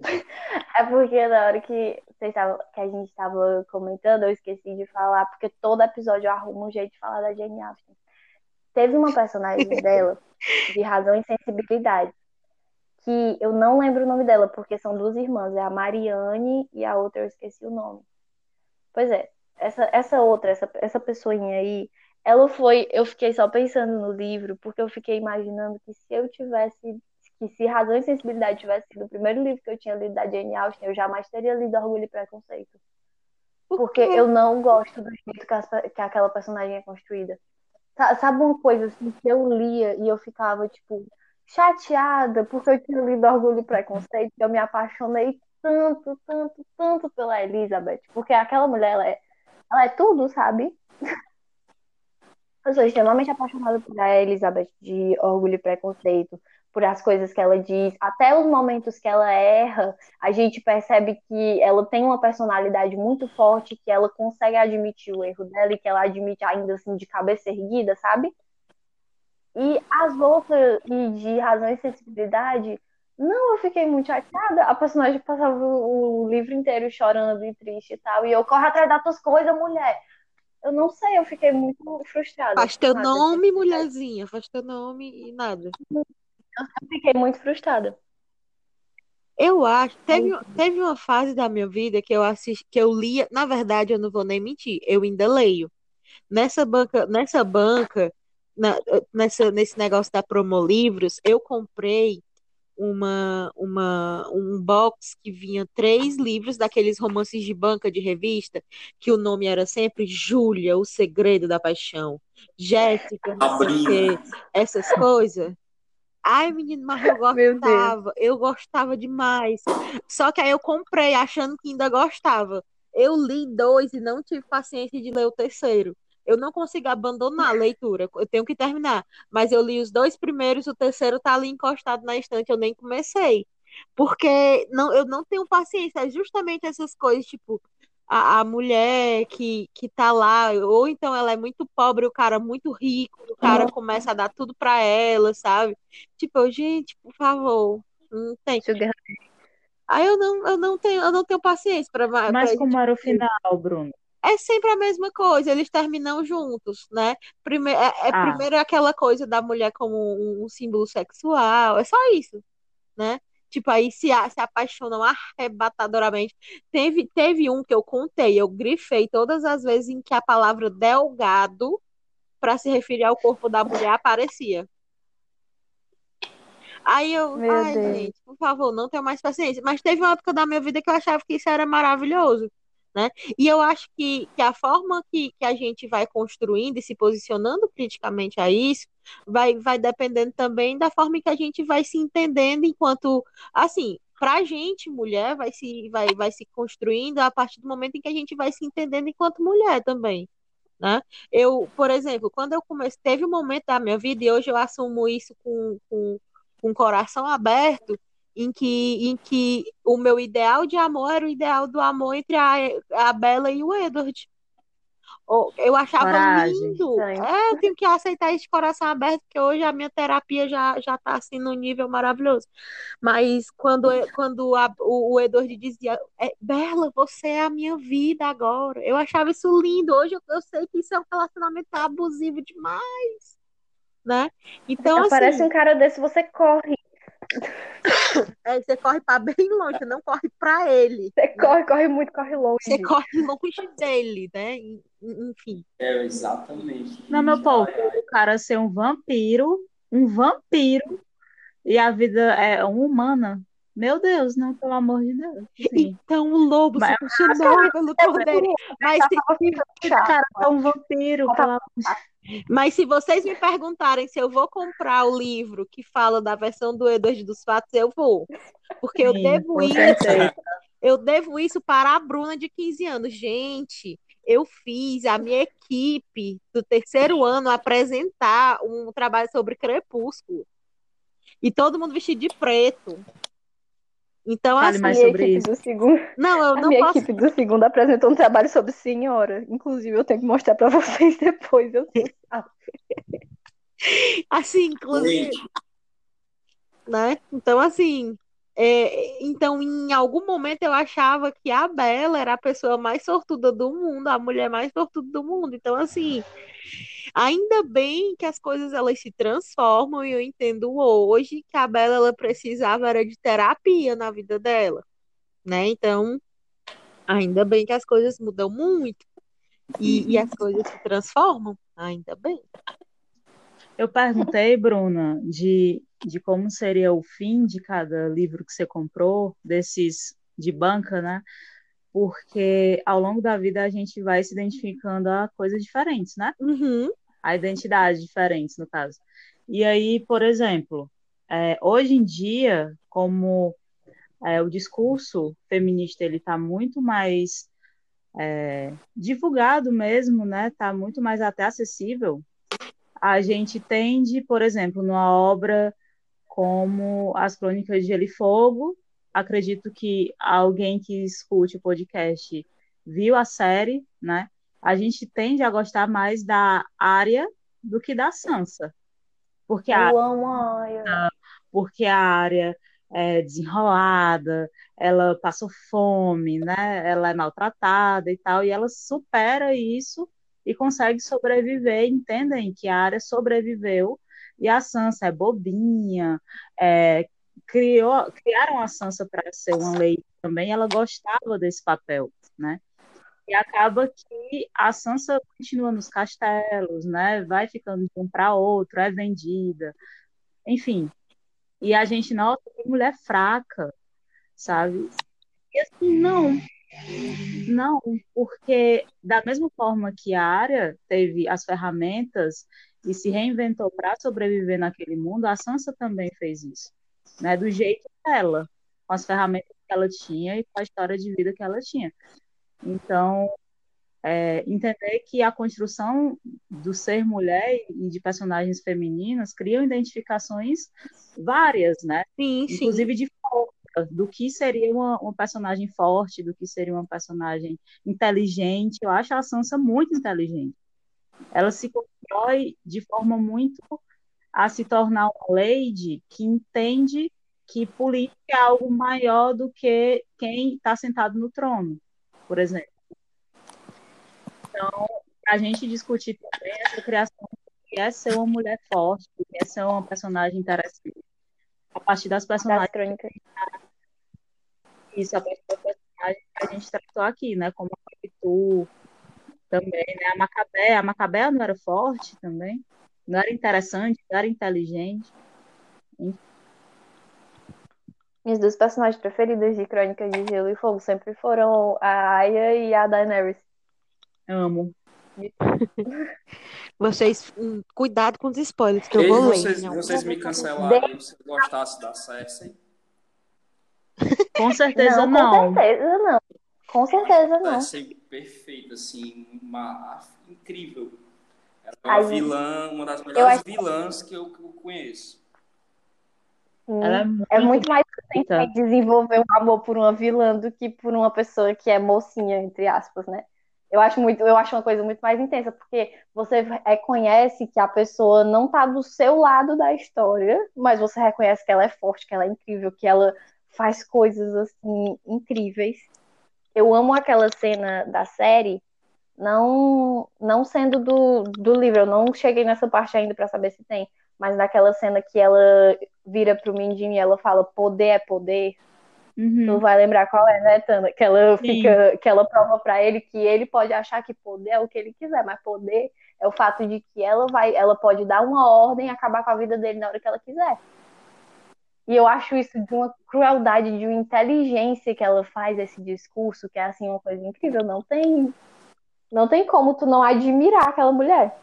<laughs> É porque na hora que, vocês tavam, que a gente estava comentando, eu esqueci de falar, porque todo episódio eu arrumo um jeito de falar da Jane Austen. Teve uma personagem <laughs> dela, de razão e sensibilidade, que eu não lembro o nome dela, porque são duas irmãs, é a Mariane e a outra eu esqueci o nome. Pois é, essa, essa outra, essa, essa pessoinha aí, ela foi, eu fiquei só pensando no livro, porque eu fiquei imaginando que se eu tivesse, que se Razão e Sensibilidade tivesse sido o primeiro livro que eu tinha lido da Jane Austen, eu jamais teria lido Orgulho e Preconceito. Porque eu não gosto do jeito que, que aquela personagem é construída. Sabe uma coisa assim que eu lia e eu ficava, tipo, chateada porque eu tinha lido Orgulho e Preconceito, que eu me apaixonei tanto, tanto, tanto pela Elizabeth. Porque aquela mulher, ela é, ela é tudo, sabe? <laughs> Eu sou extremamente apaixonada por a Elizabeth de Orgulho e Preconceito, por as coisas que ela diz, até os momentos que ela erra, a gente percebe que ela tem uma personalidade muito forte, que ela consegue admitir o erro dela e que ela admite ainda assim de cabeça erguida, sabe? E as outras, e de razão e sensibilidade, não, eu fiquei muito chateada. A personagem passava o, livro inteiro chorando e triste e tal, e eu corro atrás das tuas coisas, mulher. Eu não sei, eu fiquei muito frustrada. Faz teu nome, mulherzinha, faz teu nome e nada. Eu fiquei muito frustrada. Eu acho, teve, teve uma fase da minha vida que eu assisti, que eu lia, na verdade, eu não vou nem mentir, eu ainda leio. Nessa banca, nessa banca, na- nessa, nesse negócio da Promo Livros, eu comprei uma, uma, um box que vinha três livros daqueles romances de banca de revista, que o nome era sempre Júlia, o Segredo da Paixão, Jéssica, não sei o quê, essas coisas. Ai, menino, mas eu <laughs> gostava, eu gostava demais. Só que aí eu comprei achando que ainda gostava. Eu li dois e não tive paciência de ler o terceiro. Eu não consigo abandonar a <laughs> leitura, eu tenho que terminar. Mas eu li os dois primeiros, o terceiro tá ali encostado na estante, eu nem comecei. Porque não, eu não tenho paciência. É justamente essas coisas, tipo, a, a mulher que, que tá lá, ou então ela é muito pobre, o cara muito rico, o cara começa a dar tudo pra ela, sabe? Tipo, gente, por favor, não tem. Sugar Aí eu não, eu não tenho, eu não tenho paciência para Mas como era o final, Bruno? é sempre a mesma coisa, eles terminam juntos, né? Primeiro, é, é Ah. primeiro aquela coisa da mulher como um, um símbolo sexual, é só isso, né? Tipo, aí se, se apaixonam arrebatadoramente. Teve, teve um que eu contei, eu grifei todas as vezes em que a palavra delgado, para se referir ao corpo da mulher, aparecia. Aí eu, Meu ai, Deus. gente, por favor, não tenho mais paciência. Mas teve uma época da minha vida que eu achava que isso era maravilhoso, né? E eu acho que, que a forma que, que a gente vai construindo e se posicionando criticamente a isso vai, vai dependendo também da forma que a gente vai se entendendo enquanto, assim, pra gente, mulher, vai se, vai, vai se construindo a partir do momento em que a gente vai se entendendo enquanto mulher também. Né? Eu, por exemplo, quando eu comecei, teve um momento da minha vida, e hoje eu assumo isso com, com, com o coração aberto, em que, em que o meu ideal de amor era o ideal do amor entre a, a Bela e o Edward. Eu achava Coragem. lindo. É, eu tenho que aceitar esse coração aberto, porque hoje a minha terapia já, já tá assim num nível maravilhoso. Mas quando, quando a- o, o Edward dizia, é, Bela, você é a minha vida agora. Eu achava isso lindo. Hoje eu, eu sei que isso é um relacionamento abusivo demais, né? Então, Aparece assim, um cara desse, você corre. <coughs> é, você corre para bem longe, você não corre para ele. Você corre, corre muito, corre longe. Você corre longe dele, né? En- Enfim. É, exatamente. Não, meu povo, o cara ser um vampiro, um vampiro, e a vida é humana. Meu Deus, não, pelo amor de Deus. Sim. Então o lobo se Mas- apaixonou pelo cordeiro. Mas se, cara é um vampiro, pelo amor Mas se vocês me perguntarem se eu vou comprar o livro que fala da versão do Edward dos Fatos, eu vou. Porque eu Sim, devo com isso, certeza. eu devo isso para a Bruna de 15 anos. Gente, eu fiz a minha equipe do terceiro ano apresentar um trabalho sobre crepúsculo. E todo mundo vestido de preto. Então, Fale assim, mais minha sobre equipe isso. do segundo, <laughs> não, eu a não minha posso. equipe do segundo apresentou um trabalho sobre senhora. Inclusive, eu tenho que mostrar pra <laughs> vocês depois. Eu sei. Assim, inclusive. Né? Então, assim, é, então em algum momento eu achava que a Bela era a pessoa mais sortuda do mundo, a mulher mais sortuda do mundo. Então, assim, ainda bem que as coisas elas se transformam e eu entendo hoje que a Bela ela precisava era de terapia na vida dela, né? Então, ainda bem que as coisas mudam muito e, e as coisas se transformam, ainda bem. Eu perguntei, Bruna, de, de como seria o fim de cada livro que você comprou, desses de banca, né? Porque ao longo da vida a gente vai se identificando a coisas diferentes, né? Uhum, A identidade diferentes, no caso. E aí, por exemplo, é, hoje em dia, como é, o discurso feminista ele está muito mais é, divulgado mesmo, né? Está muito mais até acessível. A gente tende, por exemplo, numa obra como As Crônicas de Gelo e Fogo, acredito que alguém que escute o podcast viu a série, né? A gente tende a gostar mais da Arya do que da Sansa. Porque a Eu amo a Aya. porque a área é desenrolada, ela passou fome, né? Ela é maltratada e tal, e ela supera isso e consegue sobreviver. Entendem que a área sobreviveu e a Sansa é bobinha, é, criou, criaram a Sansa para ser uma lei também, ela gostava desse papel, né? E acaba que a Sansa continua nos castelos, né? Vai ficando de um para outro, é vendida, enfim. E a gente, nossa, que mulher fraca, sabe? E assim, não. Não, porque da mesma forma que a área teve as ferramentas e se reinventou para sobreviver naquele mundo, a Sansa também fez isso, né? Do jeito dela, com as ferramentas que ela tinha e com a história de vida que ela tinha. Então, é, entender que a construção do ser mulher e de personagens femininas criam identificações várias, né? Sim, Inclusive sim. de força, do que seria uma, uma personagem forte, do que seria uma personagem inteligente. Eu acho a Sansa muito inteligente. Ela se constrói de forma muito a se tornar uma lady que entende que política é algo maior do que quem está sentado no trono, por exemplo. Então, a gente discutir também essa criação que é ser uma mulher forte, que é ser uma personagem interessante. A partir das Das personagens, crônicas. isso, a partir das personagens que a gente tratou aqui, né? Como a Capitu também, né? A Macabé, a Macabé não era forte também, não era interessante, não era inteligente. Minhas duas personagens preferidas de Crônicas de Gelo e Fogo sempre foram a Arya e a Daenerys. Amo. <laughs> Vocês, hum, cuidado com os spoilers que eu Ei, vou ler. vocês, Não. vocês me cancelariam se eu gostasse da Cersei? Com certeza não, não. com certeza não. Com certeza não. Perfeita, assim, uma incrível. Ela é uma Ai, vilã, uma das melhores acho- vilãs que eu, que eu conheço. Sim. Ela é muito, É muito mais potente desenvolver um amor por uma vilã do que por uma pessoa que é mocinha, entre aspas, né? Eu acho muito, eu acho uma coisa muito mais intensa, porque você reconhece que a pessoa não tá do seu lado da história, mas você reconhece que ela é forte, que ela é incrível, que ela faz coisas assim incríveis. Eu amo aquela cena da série, não não sendo do, do livro, eu não cheguei nessa parte ainda pra saber se tem, mas naquela cena que ela vira pro Mindinho e ela fala poder é poder, Uhum. Tu vai lembrar qual é, né, Tana? Que ela Sim. fica, que ela prova pra ele que ele pode achar que poder é o que ele quiser, mas poder é o fato de que ela vai, ela pode dar uma ordem e acabar com a vida dele na hora que ela quiser. E eu acho isso de uma crueldade, de uma inteligência que ela faz esse discurso, que é assim uma coisa incrível. Não tem, não tem como tu não admirar aquela mulher,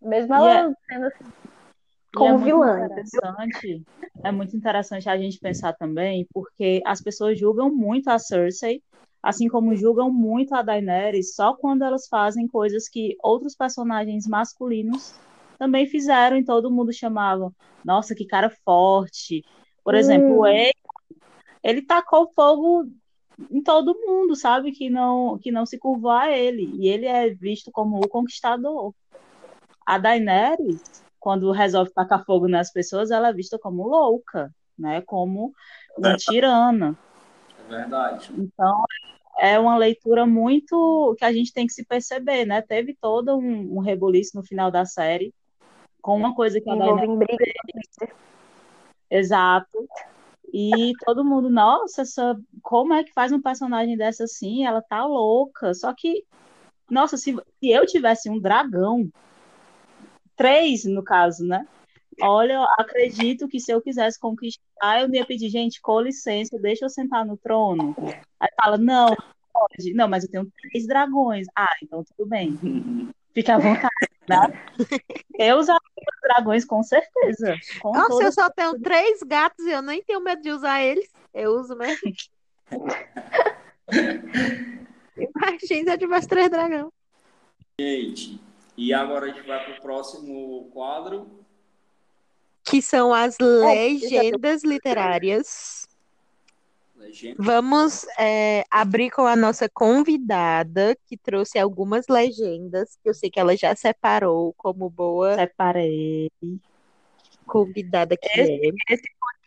mesmo ela sendo assim, é como muito vilã. interessante, é muito interessante a gente pensar também, porque as pessoas julgam muito a Cersei, assim como julgam muito a Daenerys, só quando elas fazem coisas que outros personagens masculinos também fizeram e todo mundo chamava, nossa, que cara forte. Por exemplo, o Hum. Aegon, ele tacou fogo em todo mundo, sabe? Que não, que não se curvou a ele. E ele é visto como o conquistador. A Daenerys, quando resolve tacar fogo nas pessoas, ela é vista como louca, né? Como uma tirana. É verdade. Então, é uma leitura muito que a gente tem que se perceber, né? Teve todo um, um rebuliço no final da série com uma coisa que a Daenerys em briga no Twitter. Exato. E todo mundo, nossa, essa, como é que faz um personagem dessa assim? Ela tá louca. Só que, nossa, se, se eu tivesse um dragão, três no caso, né? Olha, eu acredito que se eu quisesse conquistar, eu ia pedir, gente, com licença, deixa eu sentar no trono. Aí fala, não, pode. Não, mas eu tenho três dragões. Ah, então tudo bem. Fique à vontade, né? <laughs> Eu usaria os dragões com certeza. Com Nossa, toda eu só tenho três gatos e eu nem tenho medo de usar eles. Eu uso mesmo. <laughs> Imagina se eu tivesse três dragão. Gente, e agora a gente vai pro próximo quadro. Que são as legendas literárias. Legenda. Vamos é, abrir com a nossa convidada, que trouxe algumas legendas, que eu sei que ela já separou como boa Separei. convidada que é.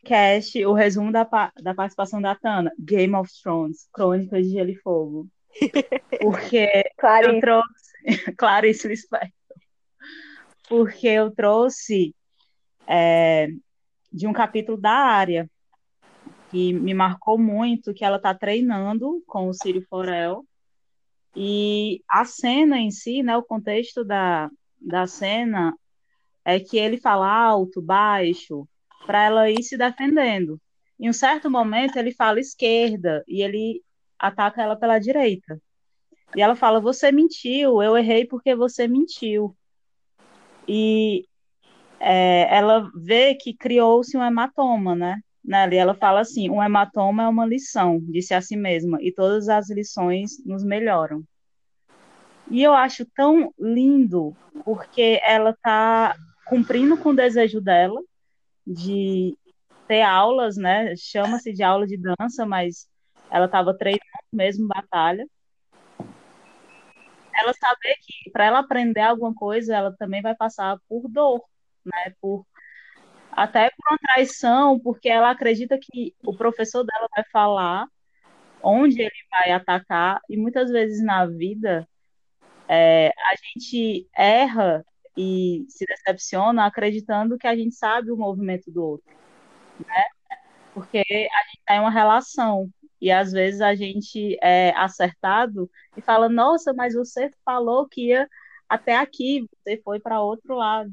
Cast, o resumo da, da participação da Tana. Game of Thrones, Crônicas de Gelo e Fogo. <laughs> Porque eu Clarice, trouxe. <laughs> Clarice Lispector. Porque eu trouxe é, de um capítulo da área. Que me marcou muito, que ela está treinando com o Círio Forel. E a cena em si, né, o contexto da, da cena é que ele fala alto, baixo, para ela ir se defendendo. Em um certo momento, ele fala esquerda e ele ataca ela pela direita. E ela fala: Você mentiu, eu errei porque você mentiu. E é, ela vê que criou-se um hematoma, né? E ela fala assim: um hematoma é uma lição, disse a si mesma, e todas as lições nos melhoram. E eu acho tão lindo, porque ela está cumprindo com o desejo dela de ter aulas, né? Chama-se de aula de dança, mas ela estava treinando mesmo batalha. Ela saber que para ela aprender alguma coisa, ela também vai passar por dor, né? Por até por uma traição, porque ela acredita que o professor dela vai falar onde ele vai atacar, e muitas vezes na vida é, a gente erra e se decepciona acreditando que a gente sabe o movimento do outro, né? Porque a gente está em uma relação e às vezes a gente é acertado e fala: Nossa, mas você falou que ia até aqui, você foi para outro lado.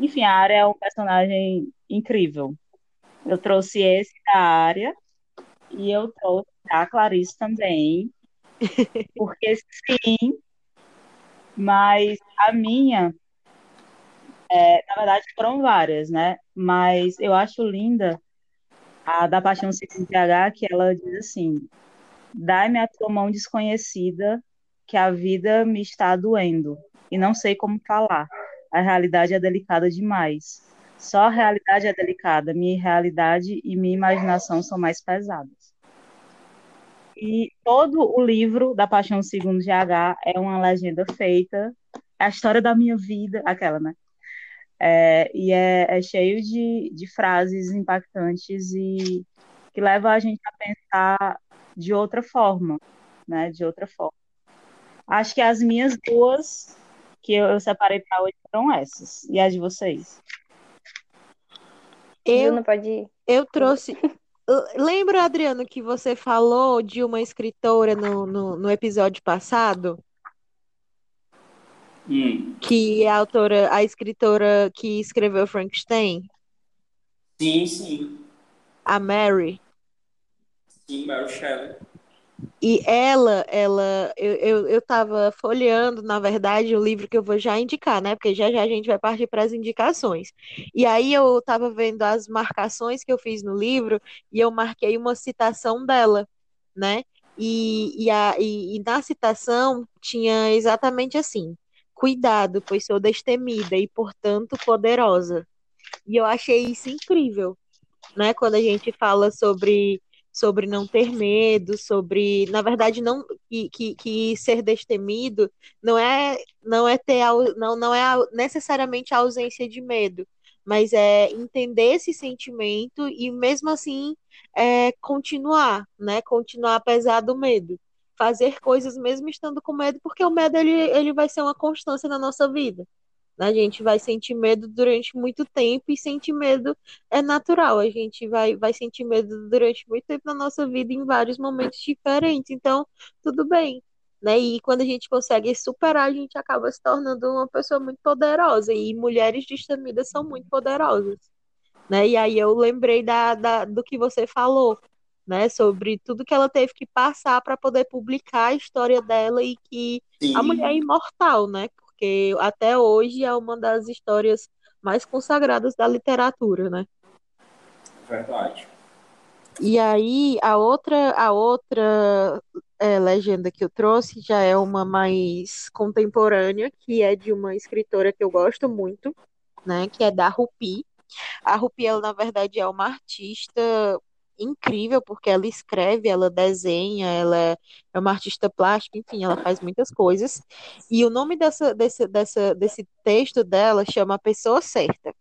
Enfim, a área é um personagem incrível. Eu trouxe esse da área e eu trouxe a Clarice também, <laughs> porque sim, mas a minha, é, na verdade foram várias, né? Mas eu acho linda a da Paixão Segundo PH, que ela diz assim: Dai-me a tua mão desconhecida, que a vida me está doendo, e não sei como falar a realidade é delicada demais. Só a realidade é delicada, minha realidade e minha imaginação são mais pesadas. E todo o livro da Paixão Segundo GH é uma legenda feita, é a história da minha vida, aquela, né? É, e é, é cheio de, de frases impactantes e que leva a gente a pensar de outra forma, né? De outra forma. Acho que as minhas duas que eu, eu separei para hoje foram essas. E as de vocês? Eu, Juna, pode ir. eu trouxe. <laughs> Lembra, Adriano, que você falou de uma escritora no, no, no episódio passado? Hum. Que é a autora, a escritora que escreveu Frankenstein, Sim, sim. a Mary. Sim, Mary Shelley. E ela, ela, eu, eu, eu tava folheando, na verdade, o livro que eu vou já indicar, né? Porque já já a gente vai partir para as indicações. E aí eu tava vendo as marcações que eu fiz no livro e eu marquei uma citação dela, né? E, e, a, e, e na citação tinha exatamente assim: Cuidado, pois sou destemida e, portanto, poderosa. E eu achei isso incrível, né? Quando a gente fala sobre sobre não ter medo, sobre, na verdade, não que, que, que ser destemido não é não é ter não, não é necessariamente a ausência de medo, mas é entender esse sentimento e mesmo assim é, continuar, né? Continuar apesar do medo. Fazer coisas mesmo estando com medo, porque o medo ele, ele vai ser uma constância na nossa vida. A gente vai sentir medo durante muito tempo e sentir medo é natural. A gente vai, vai sentir medo durante muito tempo na nossa vida em vários momentos diferentes. Então, tudo bem. Né? E quando a gente consegue superar, a gente acaba se tornando uma pessoa muito poderosa. E mulheres destemidas são muito poderosas. Né? E aí eu lembrei da, da, do que você falou, né? Sobre tudo que ela teve que passar para poder publicar a história dela e que Sim. a mulher é imortal, né? Porque até hoje é uma das histórias mais consagradas da literatura, né? Verdade. E aí a outra a outra é, legenda que eu trouxe já é uma mais contemporânea, que é de uma escritora que eu gosto muito, né? Que é da Rupi. A Rupi, ela na verdade é uma artista incrível, porque ela escreve, ela desenha, ela é uma artista plástica, enfim, ela faz muitas coisas. E o nome dessa, desse, dessa, desse texto dela chama A Pessoa Certa.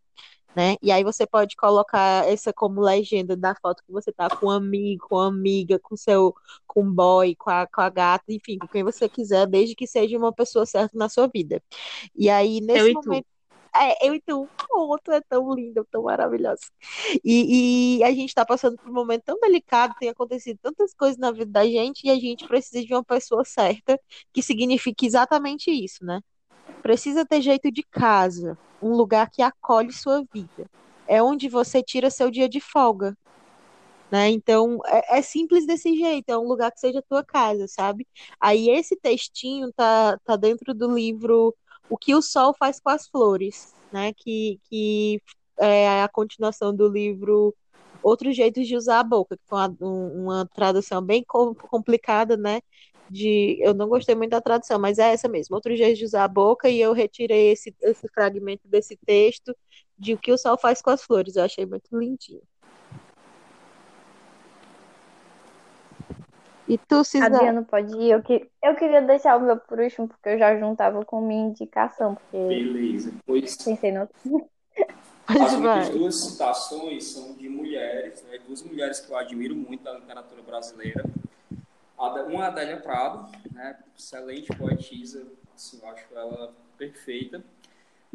Né? E aí você pode colocar essa como legenda da foto que você tá com um amigo, com amiga, com seu com boy, com a, com a gata, enfim, com quem você quiser, desde que seja uma pessoa certa na sua vida. E aí nesse momento tu. É, eu então, ponto, é tão lindo, tão maravilhoso. E, e a gente está passando por um momento tão delicado, tem acontecido tantas coisas na vida da gente, e a gente precisa de uma pessoa certa que signifique exatamente isso, né? Precisa ter jeito de casa, um lugar que acolhe sua vida. É onde você tira seu dia de folga. Né? Então, é, é simples desse jeito, é um lugar que seja tua casa, sabe? Aí esse textinho tá, tá dentro do livro O que o Sol faz com as Flores, né? Que, que é a continuação do livro Outros Jeitos de Usar a Boca, que foi uma, uma tradução bem complicada, né? de. Eu não gostei muito da tradução, mas é essa mesmo. Outro jeito de usar a boca, e eu retirei esse, esse fragmento desse texto de o que o sol faz com as flores. Eu achei muito lindinho. E tu, Cisane? Adriano, pode ir. Eu, que... eu queria deixar o meu por último, porque eu já juntava com minha indicação. Porque... Beleza. Pois... Pensei no... As únicas duas citações são de mulheres, né? duas mulheres que eu admiro muito da literatura brasileira. Uma Adélia Prado, né? excelente poetisa, assim, eu acho ela perfeita.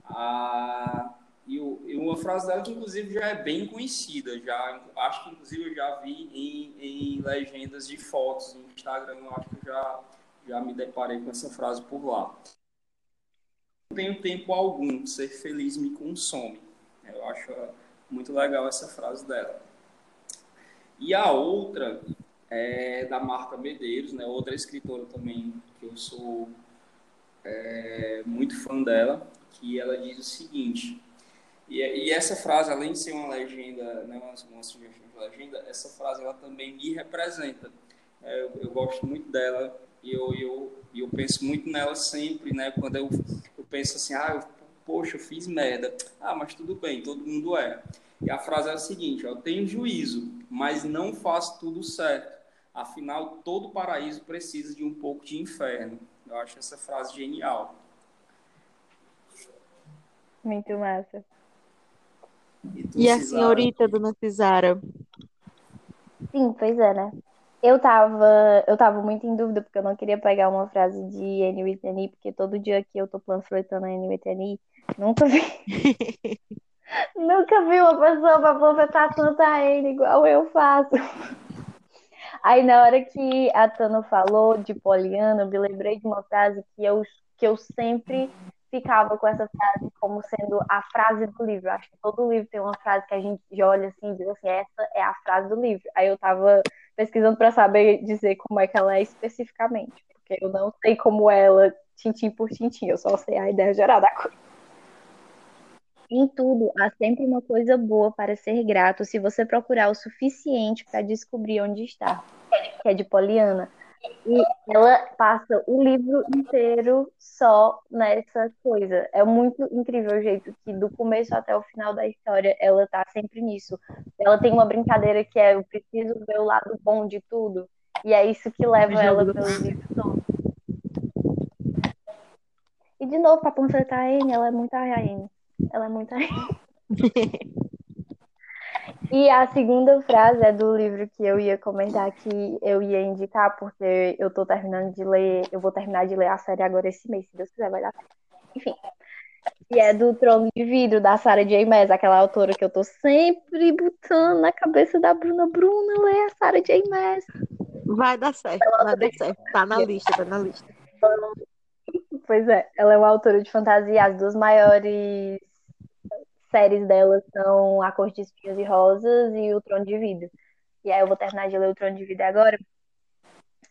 Ah, e, e, uma frase dela que, inclusive, já é bem conhecida. Já, acho que, inclusive, eu já vi em, em legendas de fotos no Instagram. Eu acho que já, já me deparei com essa frase por lá. Não tenho tempo algum, ser feliz me consome. Eu acho muito legal essa frase dela. E a outra é da Marta Medeiros, né? outra escritora também que eu sou é, muito fã dela, que ela diz o seguinte, e, e, essa frase, além de ser uma legenda, né, uma, uma sugestão de legenda, essa frase ela também me representa. É, eu, eu, gosto muito dela e eu, eu, eu penso muito nela sempre, né? Quando eu, eu penso assim, ah, eu, poxa, eu fiz merda. Ah, mas tudo bem, todo mundo é. E a frase é a seguinte, ó, eu tenho juízo, mas não faço tudo certo. Afinal, todo paraíso precisa de um pouco de inferno. Eu acho essa frase genial. Muito massa. E, e a senhorita, dona Cisara? Sim, pois é, né? Eu tava, eu tava muito em dúvida, porque eu não queria pegar uma frase de Annie Whitney, porque todo dia que eu tô panfletando a Annie Whitney, nunca vi. <laughs> nunca vi uma pessoa pra panfletar tanta Annie igual eu faço. Aí na hora que a Tana falou de Poliana, eu me lembrei de uma frase que eu, que eu sempre ficava com essa frase como sendo a frase do livro. Acho que todo livro tem uma frase que a gente olha assim e diz assim, essa é a frase do livro. Aí eu tava pesquisando para saber dizer como é que ela é especificamente, porque eu não sei como ela, tintim por tintim, eu só sei a ideia geral da coisa. Em tudo, há sempre uma coisa boa para ser grato se você procurar o suficiente para descobrir onde está. Que é de Poliana. E ela passa o livro inteiro só nessa coisa. É muito incrível o jeito que, do começo até o final da história, ela tá sempre nisso. Ela tem uma brincadeira que é: eu preciso ver o lado bom de tudo. E é isso que leva ela pelo livro todo. E de novo, para completar a Anne, ela é muito a Anne. Ela é muito. <laughs> e a segunda frase é do livro que eu ia comentar que eu ia indicar, porque eu tô terminando de ler, eu vou terminar de ler a série agora esse mês, se Deus quiser, vai dar certo. Enfim. E é do Trono de Vidro, da Sarah J. Maas, aquela autora que eu tô sempre botando na cabeça da Bruna. Bruna, lê a Sarah J. Maas. Vai dar certo, vai dar certo. Tá na lista, tá na lista. Pois é, ela é uma autora de fantasia. As duas maiores séries dela são A Cor de Espinhos e Rosas e O Trono de Vidro. E aí eu vou terminar de ler O Trono de Vidro agora.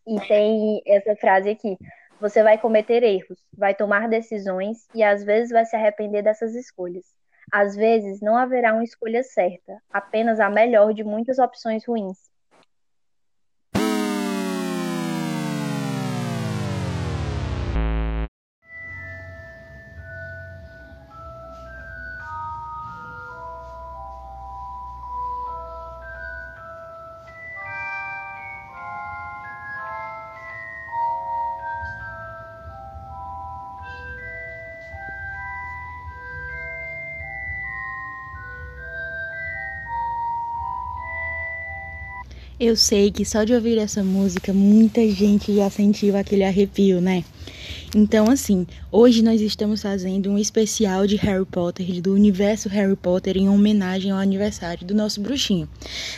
E tem essa frase aqui: Você vai cometer erros, vai tomar decisões e às vezes vai se arrepender dessas escolhas. Às vezes não haverá uma escolha certa, apenas a melhor de muitas opções ruins. Eu sei que só de ouvir essa música muita gente já sentiu aquele arrepio, né? Então, assim, hoje nós estamos fazendo um especial de Harry Potter, do universo Harry Potter, em homenagem ao aniversário do nosso bruxinho.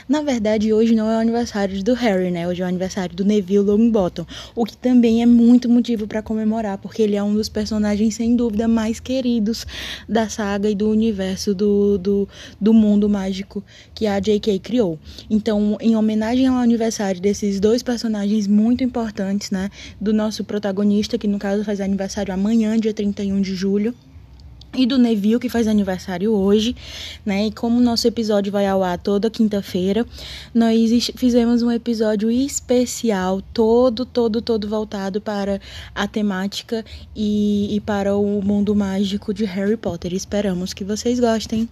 Na verdade, hoje não é o aniversário do Harry, né? Hoje é o aniversário do Neville Longbottom, o que também é muito motivo para comemorar, porque ele é um dos personagens, sem dúvida, mais queridos da saga e do universo do, do, do mundo mágico que a J.K. criou. Então, em homenagem ao aniversário desses dois personagens muito importantes, né? Do nosso protagonista, que no caso faz aniversário amanhã, dia 31 de julho e do Neville, que faz aniversário hoje, né? E como nosso episódio vai ao ar toda quinta-feira, nós fizemos um episódio especial, todo, todo, todo voltado para a temática e, e para o mundo mágico de Harry Potter. Esperamos que vocês gostem.